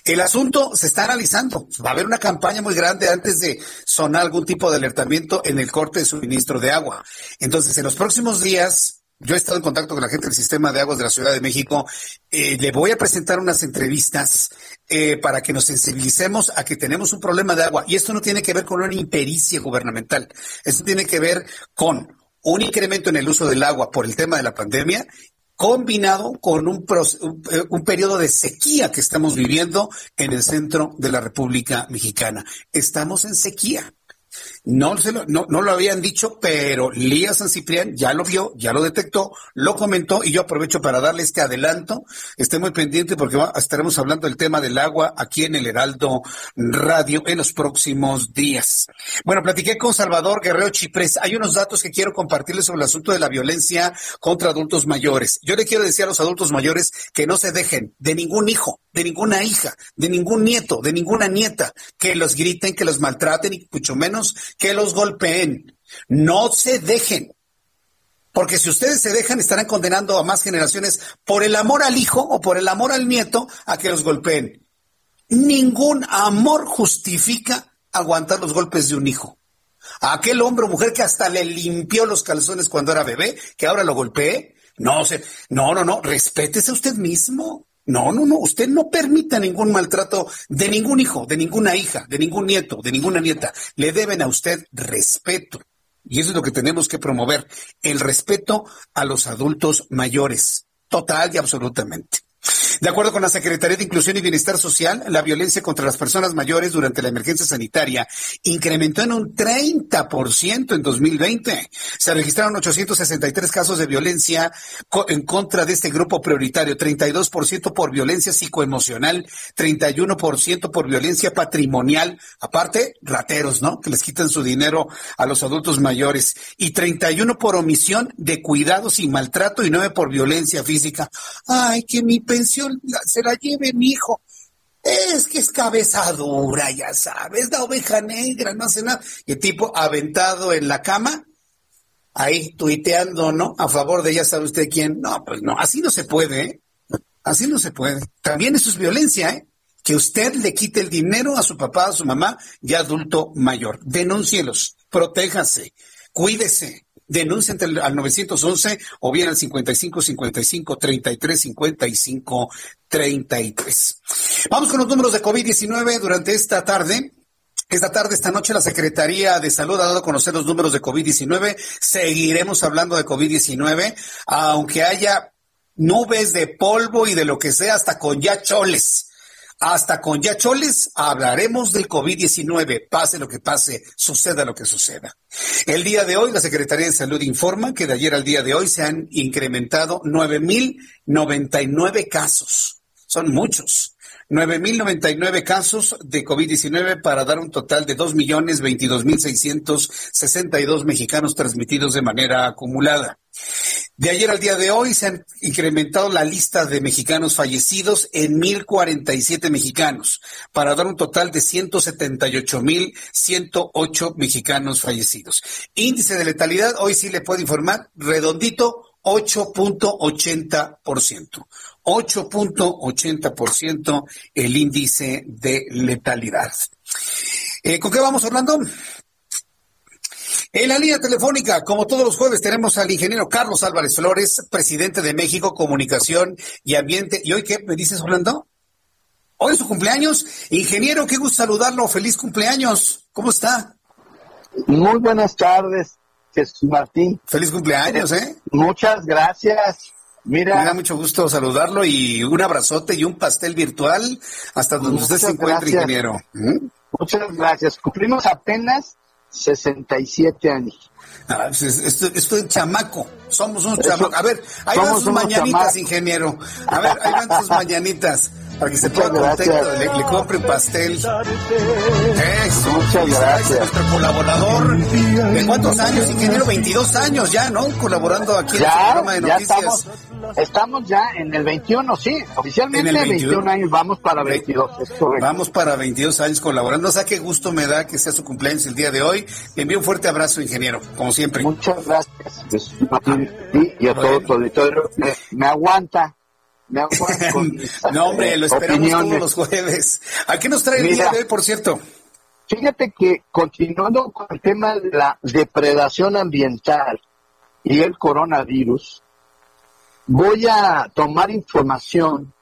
El asunto se está analizando. Va a haber una campaña muy grande antes de sonar algún tipo de alertamiento en el corte de suministro de agua. Entonces, en los próximos días, yo he estado en contacto con la gente del sistema de aguas de la Ciudad de México. Eh, le voy a presentar unas entrevistas eh, para que nos sensibilicemos a que tenemos un problema de agua. Y esto no tiene que ver con una impericia gubernamental. Esto tiene que ver con un incremento en el uso del agua por el tema de la pandemia combinado con un, eh, un, periodo de sequía que estamos viviendo en el centro de la República Mexicana. Estamos en sequía. No, se lo, no, no lo habían dicho, pero Lía San Ciprián ya lo vio, ya lo detectó, lo comentó y yo aprovecho para darle este adelanto. Esté muy pendiente porque estaremos hablando del tema del agua aquí en el Heraldo Radio en los próximos días. Bueno, platiqué con Salvador Guerrero Chiprés. Hay unos datos que quiero compartirles sobre el asunto de la violencia contra adultos mayores. Yo le quiero decir a los adultos mayores que no se dejen de ningún hijo, de ninguna hija, de ningún nieto, de ninguna nieta, que los griten, que los maltraten y mucho menos que los golpeen. No se dejen. Porque si ustedes se dejan, estarán condenando a más generaciones por el amor al hijo o por el amor al nieto a que los golpeen. Ningún amor justifica aguantar los golpes de un hijo. A aquel hombre o mujer que hasta le limpió los calzones cuando era bebé, que ahora lo golpee, no, no, no, no, respétese usted mismo. No, no, no, usted no permita ningún maltrato de ningún hijo, de ninguna hija, de ningún nieto, de ninguna nieta. Le deben a usted respeto. Y eso es lo que tenemos que promover, el respeto a los adultos mayores, total y absolutamente. De acuerdo con la Secretaría de Inclusión y Bienestar Social, la violencia contra las personas mayores durante la emergencia sanitaria incrementó en un 30% en 2020. Se registraron 863 casos de violencia en contra de este grupo prioritario, 32% por violencia psicoemocional, 31% por violencia patrimonial, aparte rateros, ¿no? Que les quitan su dinero a los adultos mayores y 31 por omisión de cuidados y maltrato y 9 por violencia física. Ay, que mi se la lleve mi hijo. Es que es cabezadura, ya sabes, la oveja negra, no hace nada. Y el tipo aventado en la cama, ahí tuiteando, ¿no? A favor de ya sabe usted quién. No, pues no, así no se puede, ¿eh? Así no se puede. También eso es violencia, ¿eh? Que usted le quite el dinero a su papá, a su mamá, ya adulto mayor. Denúncielos, protéjase, cuídese, denuncia al 911 o bien al 55 55 33 55 33. Vamos con los números de COVID-19 durante esta tarde. Esta tarde, esta noche, la Secretaría de Salud ha dado a conocer los números de COVID-19. Seguiremos hablando de COVID-19, aunque haya nubes de polvo y de lo que sea, hasta con ya choles hasta con Yacholes hablaremos del COVID-19, pase lo que pase, suceda lo que suceda. El día de hoy, la Secretaría de Salud informa que de ayer al día de hoy se han incrementado 9.099 casos. Son muchos. 9.099 casos de COVID-19 para dar un total de 2.022.662 mexicanos transmitidos de manera acumulada. De ayer al día de hoy se han incrementado la lista de mexicanos fallecidos en 1.047 mexicanos, para dar un total de 178.108 mexicanos fallecidos. Índice de letalidad, hoy sí le puedo informar, redondito, 8.80%. 8.80% el índice de letalidad. Eh, ¿Con qué vamos hablando? En la línea telefónica, como todos los jueves, tenemos al ingeniero Carlos Álvarez Flores, presidente de México Comunicación y Ambiente. ¿Y hoy qué me dices, Orlando? Hoy es su cumpleaños. Ingeniero, qué gusto saludarlo. Feliz cumpleaños. ¿Cómo está? Muy buenas tardes, Jesús Martín. Feliz cumpleaños, ¿eh? Muchas gracias. Mira, me da mucho gusto saludarlo y un abrazote y un pastel virtual hasta donde usted se encuentre, ingeniero. ¿Mm? Muchas gracias. Cumplimos apenas 67 años. Ah, pues esto, esto, es chamaco, somos un chamaco. A ver, ahí van sus mañanitas, ingeniero. A ver, ahí van sus mañanitas. Para que se pueda contento, le, le compren pastel. Eso, Muchas gracias. Nuestro colaborador. ¿De cuántos años, ingeniero? 22 años ya, ¿no? Colaborando aquí en el programa de noticias. Ya estamos, estamos, ya en el 21, sí. Oficialmente en el 21, años, vamos para 22. Vamos para 22 años colaborando. O sea, qué gusto me da que sea su cumpleaños el día de hoy. Le envío un fuerte abrazo, ingeniero, como siempre. Muchas gracias. y a todo tu auditorio. me aguanta no, hombre, lo esperamos todos los jueves. ¿A qué nos trae el día de hoy, por cierto? Fíjate que continuando con el tema de la depredación ambiental y el coronavirus, voy a tomar información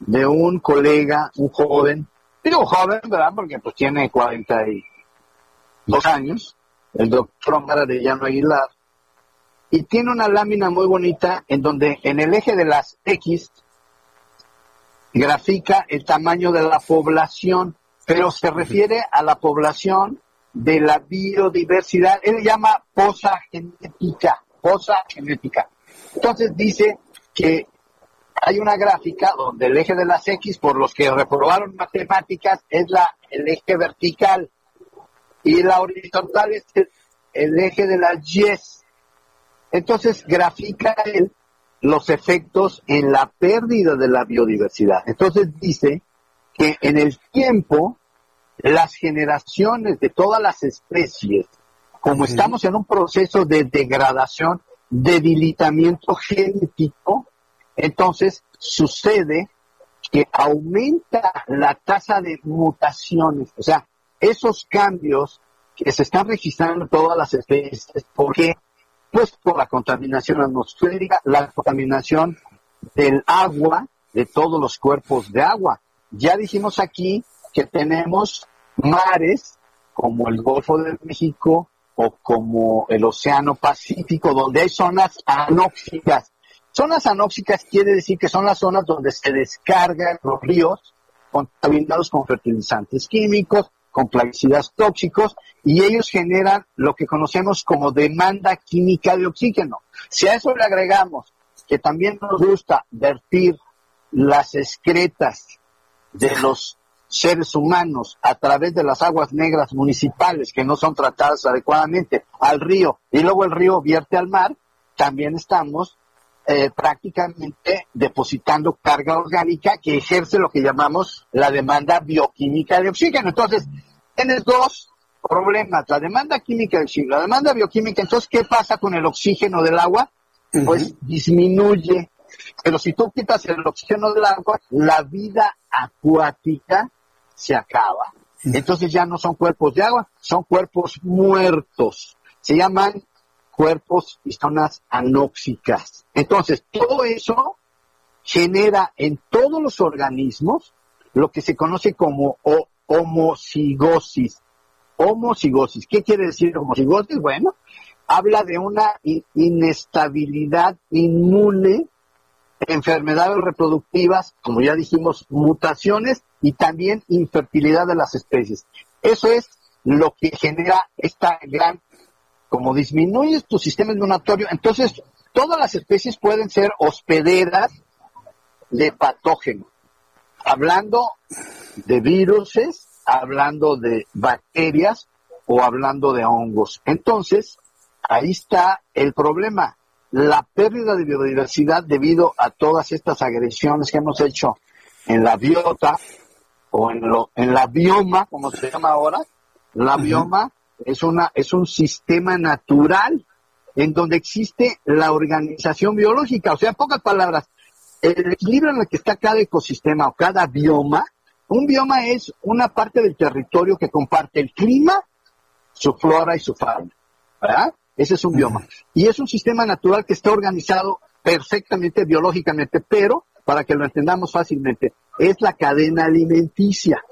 de un colega, un joven, digo joven, ¿verdad? Porque pues tiene 42 años, el doctor Omar Arellano Aguilar, y tiene una lámina muy bonita en donde en el eje de las X grafica el tamaño de la población, pero se refiere a la población de la biodiversidad. Él llama posa genética, posa genética. Entonces dice que hay una gráfica donde el eje de las X, por los que reprobaron matemáticas, es la, el eje vertical y la horizontal es el, eje de las Y. Entonces grafica él los efectos en la pérdida de la biodiversidad. Entonces dice que en el tiempo las generaciones de todas las especies, como estamos en un proceso de degradación, debilitamiento genético, entonces sucede que aumenta la tasa de mutaciones, o sea, esos cambios que se están registrando en todas las especies, porque pues por la contaminación atmosférica, la contaminación del agua, de todos los cuerpos de agua. Ya dijimos aquí que tenemos mares como el Golfo de México o como el Océano Pacífico, donde hay zonas anóxicas. Zonas anóxicas quiere decir que son las zonas donde se descargan los ríos contaminados con fertilizantes químicos, con plaguicidas tóxicos y ellos generan lo que conocemos como demanda química de oxígeno. Si a eso le agregamos que también nos gusta vertir las excretas de los seres humanos a través de las aguas negras municipales que no son tratadas adecuadamente al río y luego el río vierte al mar, también estamos eh, prácticamente depositando carga orgánica que ejerce lo que llamamos la demanda bioquímica de oxígeno. Entonces, tienes dos problemas, la demanda química del oxígeno, la demanda bioquímica. Entonces, ¿qué pasa con el oxígeno del agua? Pues disminuye. Pero si tú quitas el oxígeno del agua, la vida acuática se acaba. Entonces ya no son cuerpos de agua, son cuerpos muertos. Se llaman cuerpos y zonas anóxicas. Entonces, todo eso genera en todos los organismos lo que se conoce como homocigosis. Homocigosis. ¿Qué quiere decir homocigosis? Bueno, habla de una inestabilidad inmune, enfermedades reproductivas, como ya dijimos, mutaciones y también infertilidad de las especies. Eso es lo que genera esta gran como disminuyes tu sistema inmunatorio, entonces todas las especies pueden ser hospederas de patógenos. Hablando de viruses, hablando de bacterias o hablando de hongos. Entonces, ahí está el problema. La pérdida de biodiversidad debido a todas estas agresiones que hemos hecho en la biota o en, lo, en la bioma, como se llama ahora, la bioma es, una, es un sistema natural en donde existe la organización biológica. O sea, en pocas palabras, el equilibrio en el que está cada ecosistema o cada bioma, un bioma es una parte del territorio que comparte el clima, su flora y su fauna. ¿verdad? Ese es un bioma. Y es un sistema natural que está organizado perfectamente biológicamente, pero, para que lo entendamos fácilmente, es la cadena alimenticia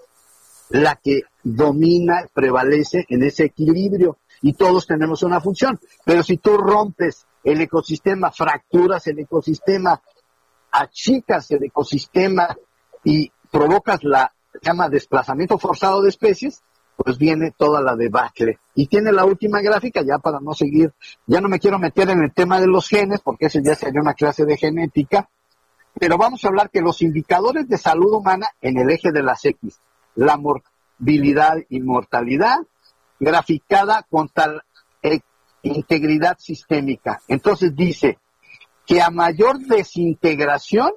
la que domina, prevalece en ese equilibrio y todos tenemos una función. Pero si tú rompes el ecosistema, fracturas el ecosistema, achicas el ecosistema y provocas la llama desplazamiento forzado de especies, pues viene toda la debacle. Y tiene la última gráfica, ya para no seguir, ya no me quiero meter en el tema de los genes, porque ese ya sería una clase de genética, pero vamos a hablar que los indicadores de salud humana en el eje de las X, la y mortalidad, graficada con tal eh, integridad sistémica. Entonces dice que a mayor desintegración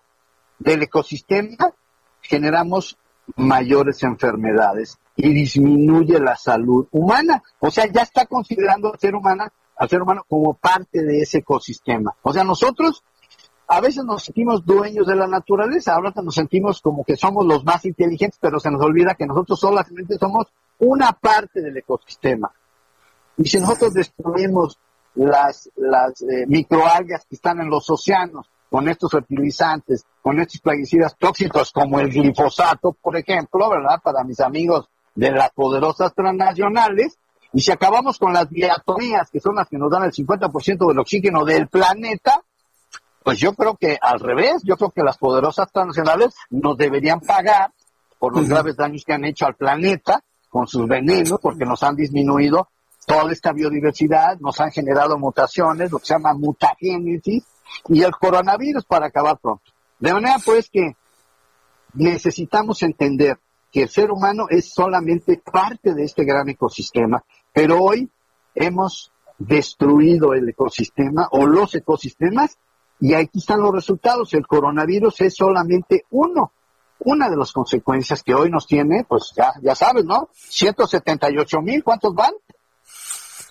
del ecosistema generamos mayores enfermedades y disminuye la salud humana. O sea, ya está considerando al ser humano, al ser humano como parte de ese ecosistema. O sea, nosotros a veces nos sentimos dueños de la naturaleza, ahora nos sentimos como que somos los más inteligentes, pero se nos olvida que nosotros solamente somos una parte del ecosistema. Y si nosotros destruimos las, eh, microalgas que están en los océanos con estos fertilizantes, con estos plaguicidas tóxicos como el glifosato, por ejemplo, ¿verdad? Para mis amigos de las poderosas transnacionales, y si acabamos con las diatonías, que son las que nos dan el 50% del oxígeno del planeta, pues yo creo que al revés, yo creo que las poderosas transnacionales nos deberían pagar por los graves daños que han hecho al planeta con sus venenos, porque nos han disminuido toda esta biodiversidad, nos han generado mutaciones, lo que se llama mutagénesis, y el coronavirus para acabar pronto. De manera pues que necesitamos entender que el ser humano es solamente parte de este gran ecosistema, pero hoy hemos destruido el ecosistema o los ecosistemas y aquí están los resultados. El coronavirus es solamente uno, una de las consecuencias que hoy nos tiene, pues ya, ya sabes, ¿no? 178 mil, ¿cuántos van?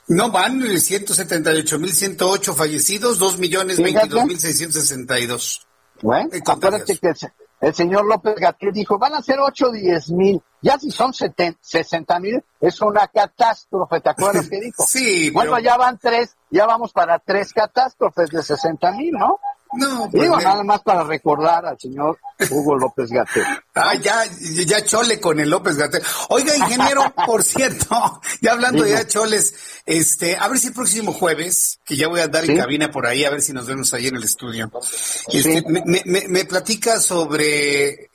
No, van 178 mil 108 fallecidos, 2 millones 22 mil 662. Bueno, acuérdate que el, señor López Gatel dijo, van a ser 8 o 10 mil. Ya si son 70, 60 mil, es una catástrofe, ¿te acuerdas que dijo? sí. Bueno, ya van tres, ya vamos para tres catástrofes de 60 mil, ¿no? No, pues Digo, nada más para recordar al señor Hugo López Gatel. Ah, ya, ya chole con el López Gatel. Oiga, ingeniero, por cierto, ya hablando de ya choles, este, a ver si el próximo jueves, que ya voy a dar en cabina por ahí, a ver si nos vemos ahí en el estudio. Este, me, me, me platica sobre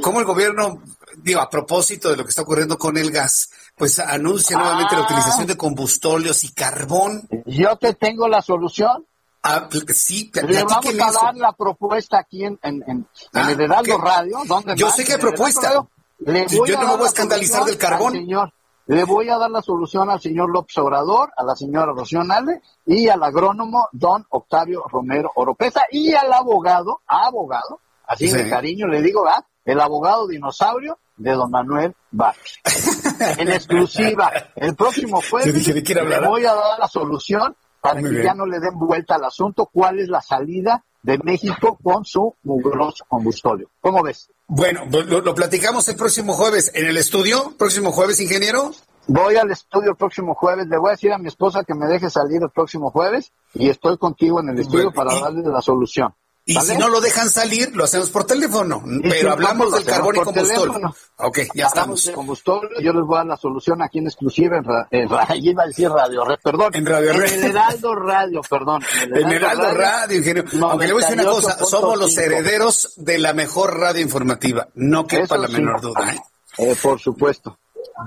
cómo el gobierno, digo, a propósito de lo que está ocurriendo con el gas, pues anuncia nuevamente la utilización de combustóleos y carbón. Yo te tengo la solución. Ah, sí, Le vamos a dar la propuesta aquí en, en, en, Ah, el Heraldo. Radio. ¿dónde Yo más? sé Heraldo propuesta. Radio. Le Yo- voy yo no me voy a escandalizar del carbón. señor. Le voy a dar la solución al señor López Obrador, a la señora Rocío Nale y al agrónomo don Octavio Romero Oropesa y al abogado, abogado, así Sí. de cariño le digo, ¿verdad? el abogado dinosaurio de don Manuel Vázquez. en exclusiva, el próximo jueves dije, ¿de quién le voy a dar la solución para Muy que bien. ya no le den vuelta al asunto, cuál es la salida de México con su mugroso combustóleo. ¿Cómo ves? Bueno, lo, lo platicamos el próximo jueves en el estudio. Próximo jueves, ingeniero. Voy al estudio el próximo jueves. Le voy a decir a mi esposa que me deje salir el próximo jueves y estoy contigo en el estudio para darle la solución. Y ¿Vale? si no lo dejan salir, lo hacemos por teléfono. Pero hablamos del carbón y combustible. teléfono. Ok, ya Hablamos estamos. combustible. Yo les voy a dar la solución aquí en exclusiva en, ra- en ra- iba a decir radio, Red, perdón. En Radio en Red. el Heraldo Radio, perdón. En Heraldo Radio, ingeniero. Aunque le voy a decir una cosa, 98.5. somos los herederos de la mejor radio informativa. No quepa la sí. menor duda. ¿eh? Eh, por supuesto.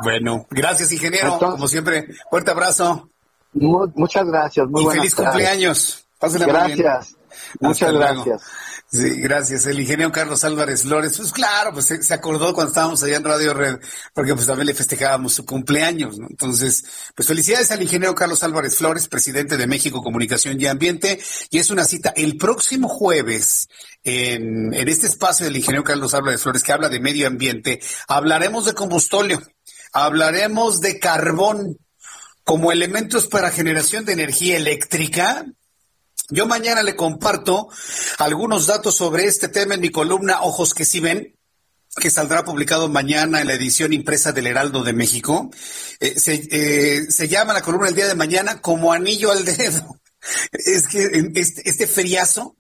Bueno, gracias, ingeniero. Entonces- Como siempre, fuerte abrazo Mu- muchas gracias. Muy y buenas feliz tardes. cumpleaños. Pásenla muy bien. Muchas gracias. Sí, gracias. El ingeniero Carlos Álvarez Flores, pues claro, pues se, se acordó cuando estábamos allá en Radio Red, porque pues también le festejábamos su cumpleaños, ¿no? Entonces, pues felicidades al ingeniero Carlos Álvarez Flores, presidente de México Comunicación y Ambiente, y es una cita el próximo jueves en, en este espacio del ingeniero Carlos Álvarez Flores que habla de medio ambiente, hablaremos de combustóleo, hablaremos de carbón como elementos para generación de energía eléctrica, yo mañana le comparto algunos datos sobre este tema en mi columna Ojos que sí ven, que saldrá publicado mañana en la edición impresa del Heraldo de México. Eh, se, eh, se llama la columna el día de mañana como anillo al dedo. Es que este, este feriazo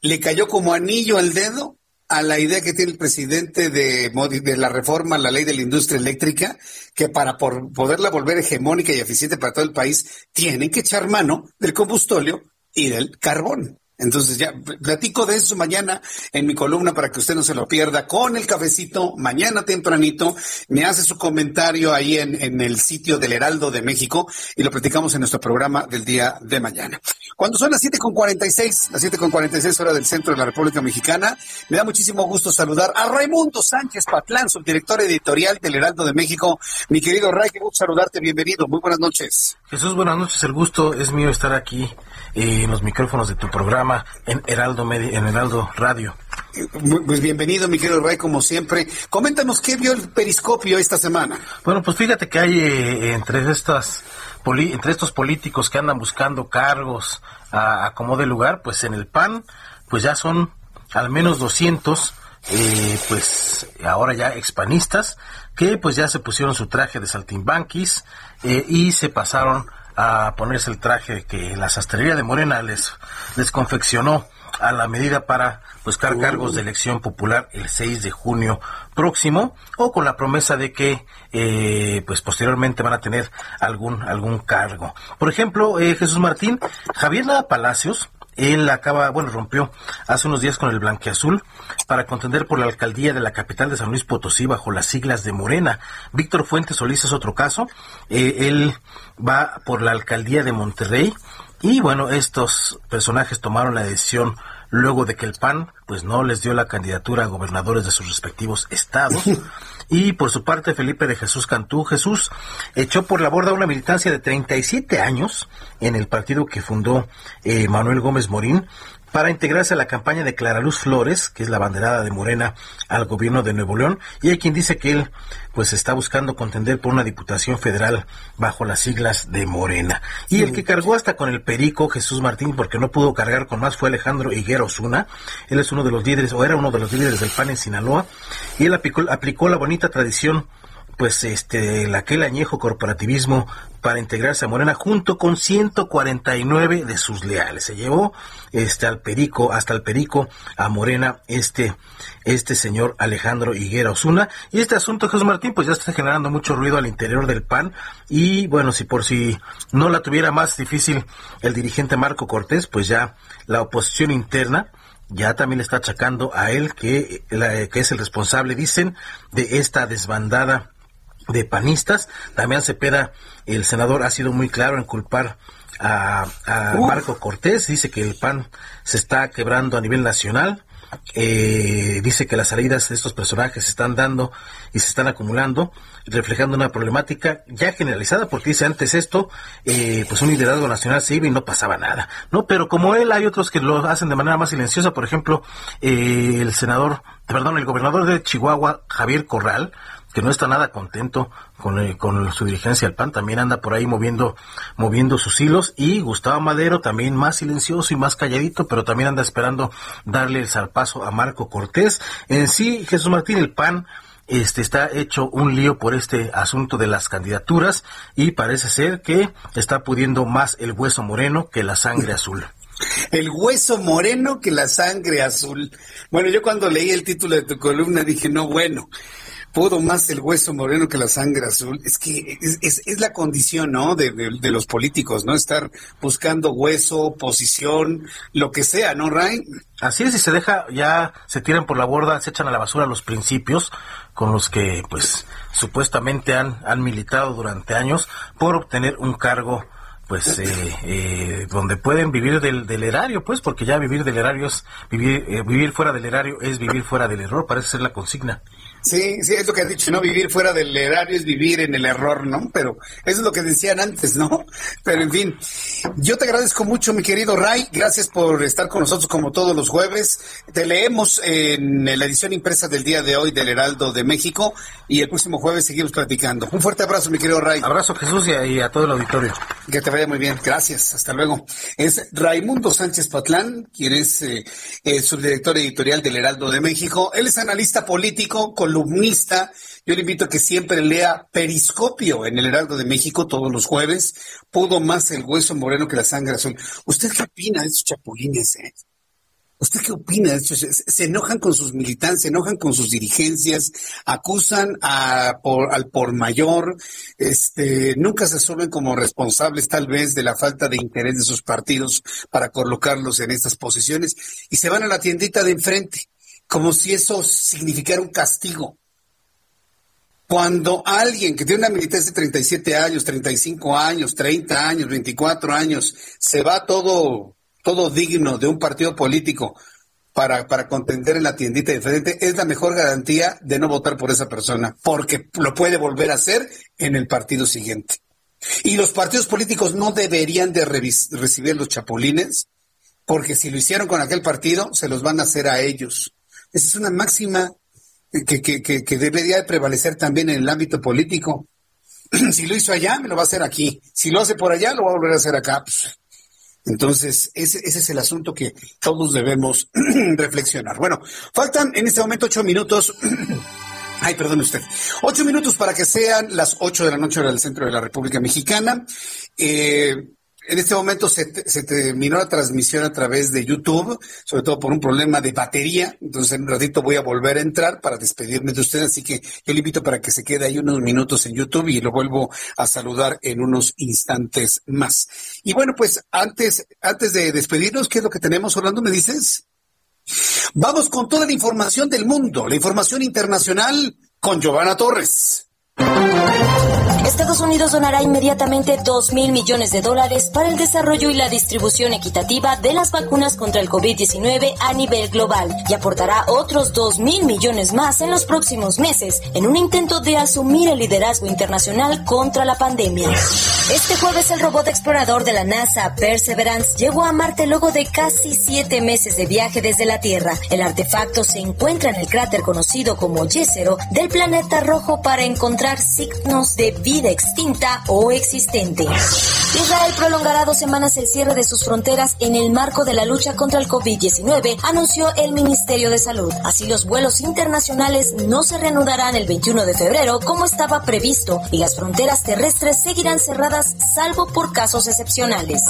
le cayó como anillo al dedo a la idea que tiene el presidente de, de la reforma a la ley de la industria eléctrica, que para por- poderla volver hegemónica y eficiente para todo el país, tienen que echar mano del combustóleo y del carbón. Entonces ya platico de eso mañana en mi columna para que usted no se lo pierda con el cafecito mañana tempranito. Me hace su comentario ahí en, en el sitio del Heraldo de México y lo platicamos en nuestro programa del día de mañana. Cuando son las siete con cuarenta y seis, las siete con cuarenta y seis horas del centro de la República Mexicana, me da muchísimo gusto saludar a Raimundo Sánchez Patlán, subdirector editorial del Heraldo de México. Mi querido Ray, qué gusto saludarte, bienvenido, muy buenas noches. Jesús, buenas noches, el gusto es mío estar aquí en los micrófonos de tu programa en Heraldo Media, en Heraldo Radio. Pues bienvenido, mi querido Ray, como siempre. Coméntanos qué vio el periscopio esta semana. Bueno, pues fíjate que hay eh, entre estas entre estos políticos que andan buscando cargos a, a como de lugar, pues en el PAN, pues ya son al menos 200 eh, pues ahora ya expanistas, que pues ya se pusieron su traje de saltimbanquis eh, y se pasaron a ponerse el traje que la sastrería de Morena les, les confeccionó a la medida para buscar cargos de elección popular el 6 de junio próximo o con la promesa de que eh, pues posteriormente van a tener algún algún cargo. Por ejemplo, eh, Jesús Martín, Javier Nada Palacios, él acaba, bueno, rompió hace unos días con el Blanqueazul para contender por la alcaldía de la capital de San Luis Potosí bajo las siglas de Morena. Víctor Fuentes Solís es otro caso. Eh, él va por la alcaldía de Monterrey. Y bueno, estos personajes tomaron la decisión luego de que el PAN pues no les dio la candidatura a gobernadores de sus respectivos estados. Y por su parte, Felipe de Jesús Cantú Jesús echó por la borda una militancia de 37 años en el partido que fundó eh, Manuel Gómez Morín para integrarse a la campaña de Clara Luz Flores, que es la banderada de Morena al gobierno de Nuevo León, y hay quien dice que él pues está buscando contender por una diputación federal bajo las siglas de Morena. Y el que cargó hasta con el perico Jesús Martín porque no pudo cargar con más fue Alejandro Higuera Osuna. Él es uno de los líderes o era uno de los líderes del PAN en Sinaloa y él aplicó, aplicó la bonita tradición pues este el aquel añejo corporativismo para integrarse a Morena junto con 149 de sus leales. Se llevó este al Perico, hasta el Perico a Morena este este señor Alejandro Higuera Osuna y este asunto Jesús Martín pues ya está generando mucho ruido al interior del PAN y bueno, si por si no la tuviera más difícil el dirigente Marco Cortés, pues ya la oposición interna ya también le está achacando a él que, que es el responsable, dicen, de esta desbandada de panistas. Damián Cepeda, el senador, ha sido muy claro en culpar a, Marco Cortés. Dice que el PAN se está quebrando a nivel nacional. Eh, dice que las salidas de estos personajes se están dando y se están acumulando, reflejando una problemática ya generalizada, porque dice antes esto, eh, pues un liderazgo nacional se iba y no pasaba nada, ¿no? Pero como él, hay otros que lo hacen de manera más silenciosa, por ejemplo, eh, el senador, perdón, el gobernador de Chihuahua, Javier Corral, que no está nada contento con, eh, con su dirigencia al PAN, también anda por ahí moviendo, moviendo sus hilos, y Gustavo Madero también más silencioso y más calladito, pero también anda esperando darle el zarpazo a Marco Cortés. En sí, Jesús Martín, el PAN, este está hecho un lío por este asunto de las candidaturas y parece ser que está pudiendo más el hueso moreno que la sangre azul. El hueso moreno que la sangre azul. Bueno, yo cuando leí el título de tu columna dije, no, bueno, pudo más el hueso moreno que la sangre azul. Es que es, es, la condición, ¿no? De, los políticos, ¿no? Estar buscando hueso, posición, lo que sea, ¿no, Ray? Así es, y se deja, ya se tiran por la borda, se echan a la basura los principios con los que, pues, supuestamente han, han militado durante años por obtener un cargo pues eh, eh, donde pueden vivir del, del, erario, pues, porque ya vivir del erario es vivir, eh, vivir fuera del erario es vivir fuera del error, parece ser la consigna. Sí, sí, es lo que has dicho, ¿no? Vivir fuera del erario es vivir en el error, ¿no? Pero eso es lo que decían antes, ¿no? Pero en fin, yo te agradezco mucho, mi querido Ray. Gracias por estar con nosotros como todos los jueves. Te leemos en la edición impresa del día de hoy del Heraldo de México y el próximo jueves seguimos platicando. Un fuerte abrazo, mi querido Ray. Abrazo, Jesús, y a, todo el auditorio. Que te vaya muy bien. Gracias. Hasta luego. Es Raimundo Sánchez Patlán, quien es eh, el subdirector editorial del Heraldo de México. Él es analista político, con columnista. Yo le invito a que siempre lea Periscopio en el Heraldo de México todos los jueves. Pudo más el hueso moreno que la sangre azul. ¿Usted qué opina de esos chapulines? Eh? ¿Usted qué opina? Se, enojan con sus militantes, se enojan con sus dirigencias, acusan al por mayor, este, nunca se asumen como responsables tal vez de la falta de interés de sus partidos para colocarlos en estas posiciones y se van a la tiendita de enfrente, como si eso significara un castigo. Cuando alguien que tiene una militancia de 37 años, 35 años, 30 años, 24 años, se va todo todo digno de un partido político para, para contender en la tiendita de frente, es la mejor garantía de no votar por esa persona, porque lo puede volver a hacer en el partido siguiente. Y los partidos políticos no deberían de recibir los chapulines, porque si lo hicieron con aquel partido, se los van a hacer a ellos. Esa es una máxima que, que, que, que debería de prevalecer también en el ámbito político. si lo hizo allá, me lo va a hacer aquí. Si lo hace por allá, lo va a volver a hacer acá. Pues, entonces, ese, ese es el asunto que todos debemos reflexionar. Bueno, faltan en este momento ocho minutos. Ay, perdone usted. Ocho minutos para que sean las ocho de la noche del centro de la República Mexicana. Eh, en este momento se, terminó la transmisión a través de YouTube, sobre todo por un problema de batería. Entonces, en un ratito voy a volver a entrar para despedirme de usted. Así que yo le invito para que se quede ahí unos minutos en YouTube y lo vuelvo a saludar en unos instantes más. Y bueno, pues antes, antes de despedirnos, ¿qué es lo que tenemos, Orlando? ¿Me dices? Vamos con toda la información del mundo, la información internacional con Giovanna Torres. Estados Unidos donará inmediatamente 2 mil millones de dólares para el desarrollo y la distribución equitativa de las vacunas contra el COVID-19 a nivel global y aportará otros 2 mil millones más en los próximos meses en un intento de asumir el liderazgo internacional contra la pandemia. Este jueves el robot explorador de la NASA Perseverance llegó a Marte luego de casi siete meses de viaje desde la Tierra. El artefacto se encuentra en el cráter conocido como Jezero del planeta rojo para encontrar signos de vida extinta o existente. Israel prolongará dos semanas el cierre de sus fronteras en el marco de la lucha contra el COVID-19, anunció el Ministerio de Salud. Así los vuelos internacionales no se reanudarán el 21 de febrero como estaba previsto y las fronteras terrestres seguirán cerradas salvo por casos excepcionales.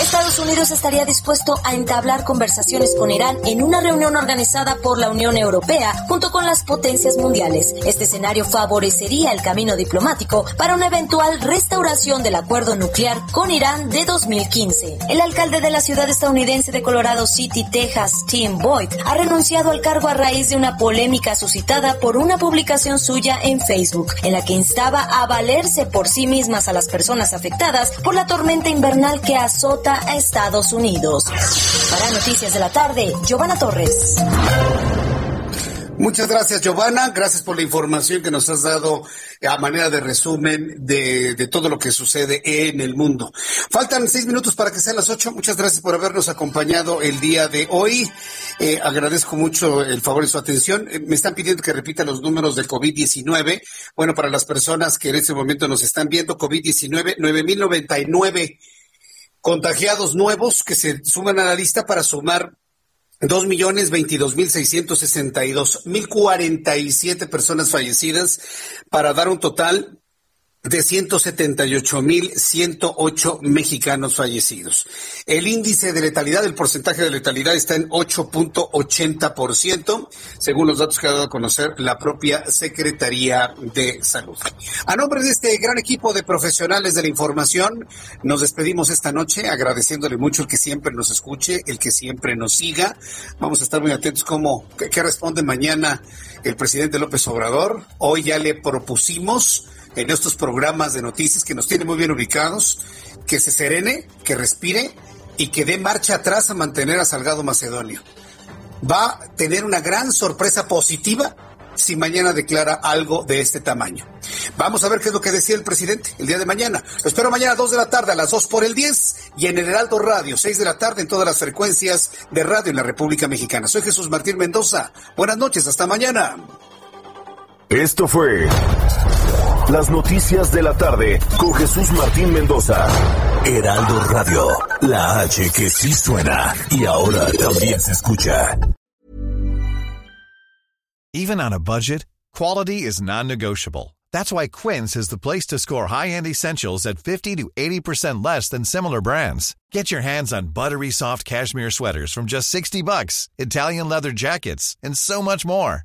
Estados Unidos estaría dispuesto a entablar conversaciones con Irán en una reunión organizada por la Unión Europea junto con las potencias mundiales. Este escenario favorecería el camino diplomático para una eventual restauración del acuerdo nuclear con Irán de 2015. El alcalde de la ciudad estadounidense de Colorado City, Texas, Tim Boyd, ha renunciado al cargo a raíz de una polémica suscitada por una publicación suya en Facebook, en la que instaba a valerse por sí mismas a las personas afectadas por la tormenta invernal que azota a Estados Unidos. Para Noticias de la Tarde, Giovanna Torres. Muchas gracias, Giovanna. Gracias por la información que nos has dado a manera de resumen de, todo lo que sucede en el mundo. Faltan seis minutos para que sean las ocho. Muchas gracias por habernos acompañado el día de hoy. Eh, agradezco mucho el favor de su atención. Eh, me están pidiendo que repita los números del COVID-19. Bueno, para las personas que en este momento nos están viendo, COVID-19, 9.099 contagiados nuevos que se suman a la lista para sumar Dos millones veintidós mil seiscientos sesenta y dos mil cuarenta y siete personas fallecidas para dar un total de 178.108 mexicanos fallecidos. El índice de letalidad, el porcentaje de letalidad está en 8.80%, según los datos que ha dado a conocer la propia Secretaría de Salud. A nombre de este gran equipo de profesionales de la información, nos despedimos esta noche agradeciéndole mucho el que siempre nos escuche, el que siempre nos siga. Vamos a estar muy atentos cómo, qué responde mañana el presidente López Obrador. Hoy ya le propusimos en estos programas de noticias que nos tiene muy bien ubicados, que se serene, que respire y que dé marcha atrás a mantener a Salgado Macedonio. Va a tener una gran sorpresa positiva si mañana declara algo de este tamaño. Vamos a ver qué es lo que decía el presidente el día de mañana. Lo espero mañana a 2 de la tarde, a las 2 por el 10 y en el Heraldo Radio, 6 de la tarde en todas las frecuencias de radio en la República Mexicana. Soy Jesús Martín Mendoza. Buenas noches, hasta mañana. Esto fue las noticias de la tarde con Jesús Martín Mendoza. Heraldo Radio, la H que sí suena y ahora también se escucha. Even on a budget, quality is non-negotiable. That's why Quince is the place to score high-end essentials at 50 to 80% less than similar brands. Get your hands on buttery soft cashmere sweaters from just 60 bucks, Italian leather jackets, and so much more.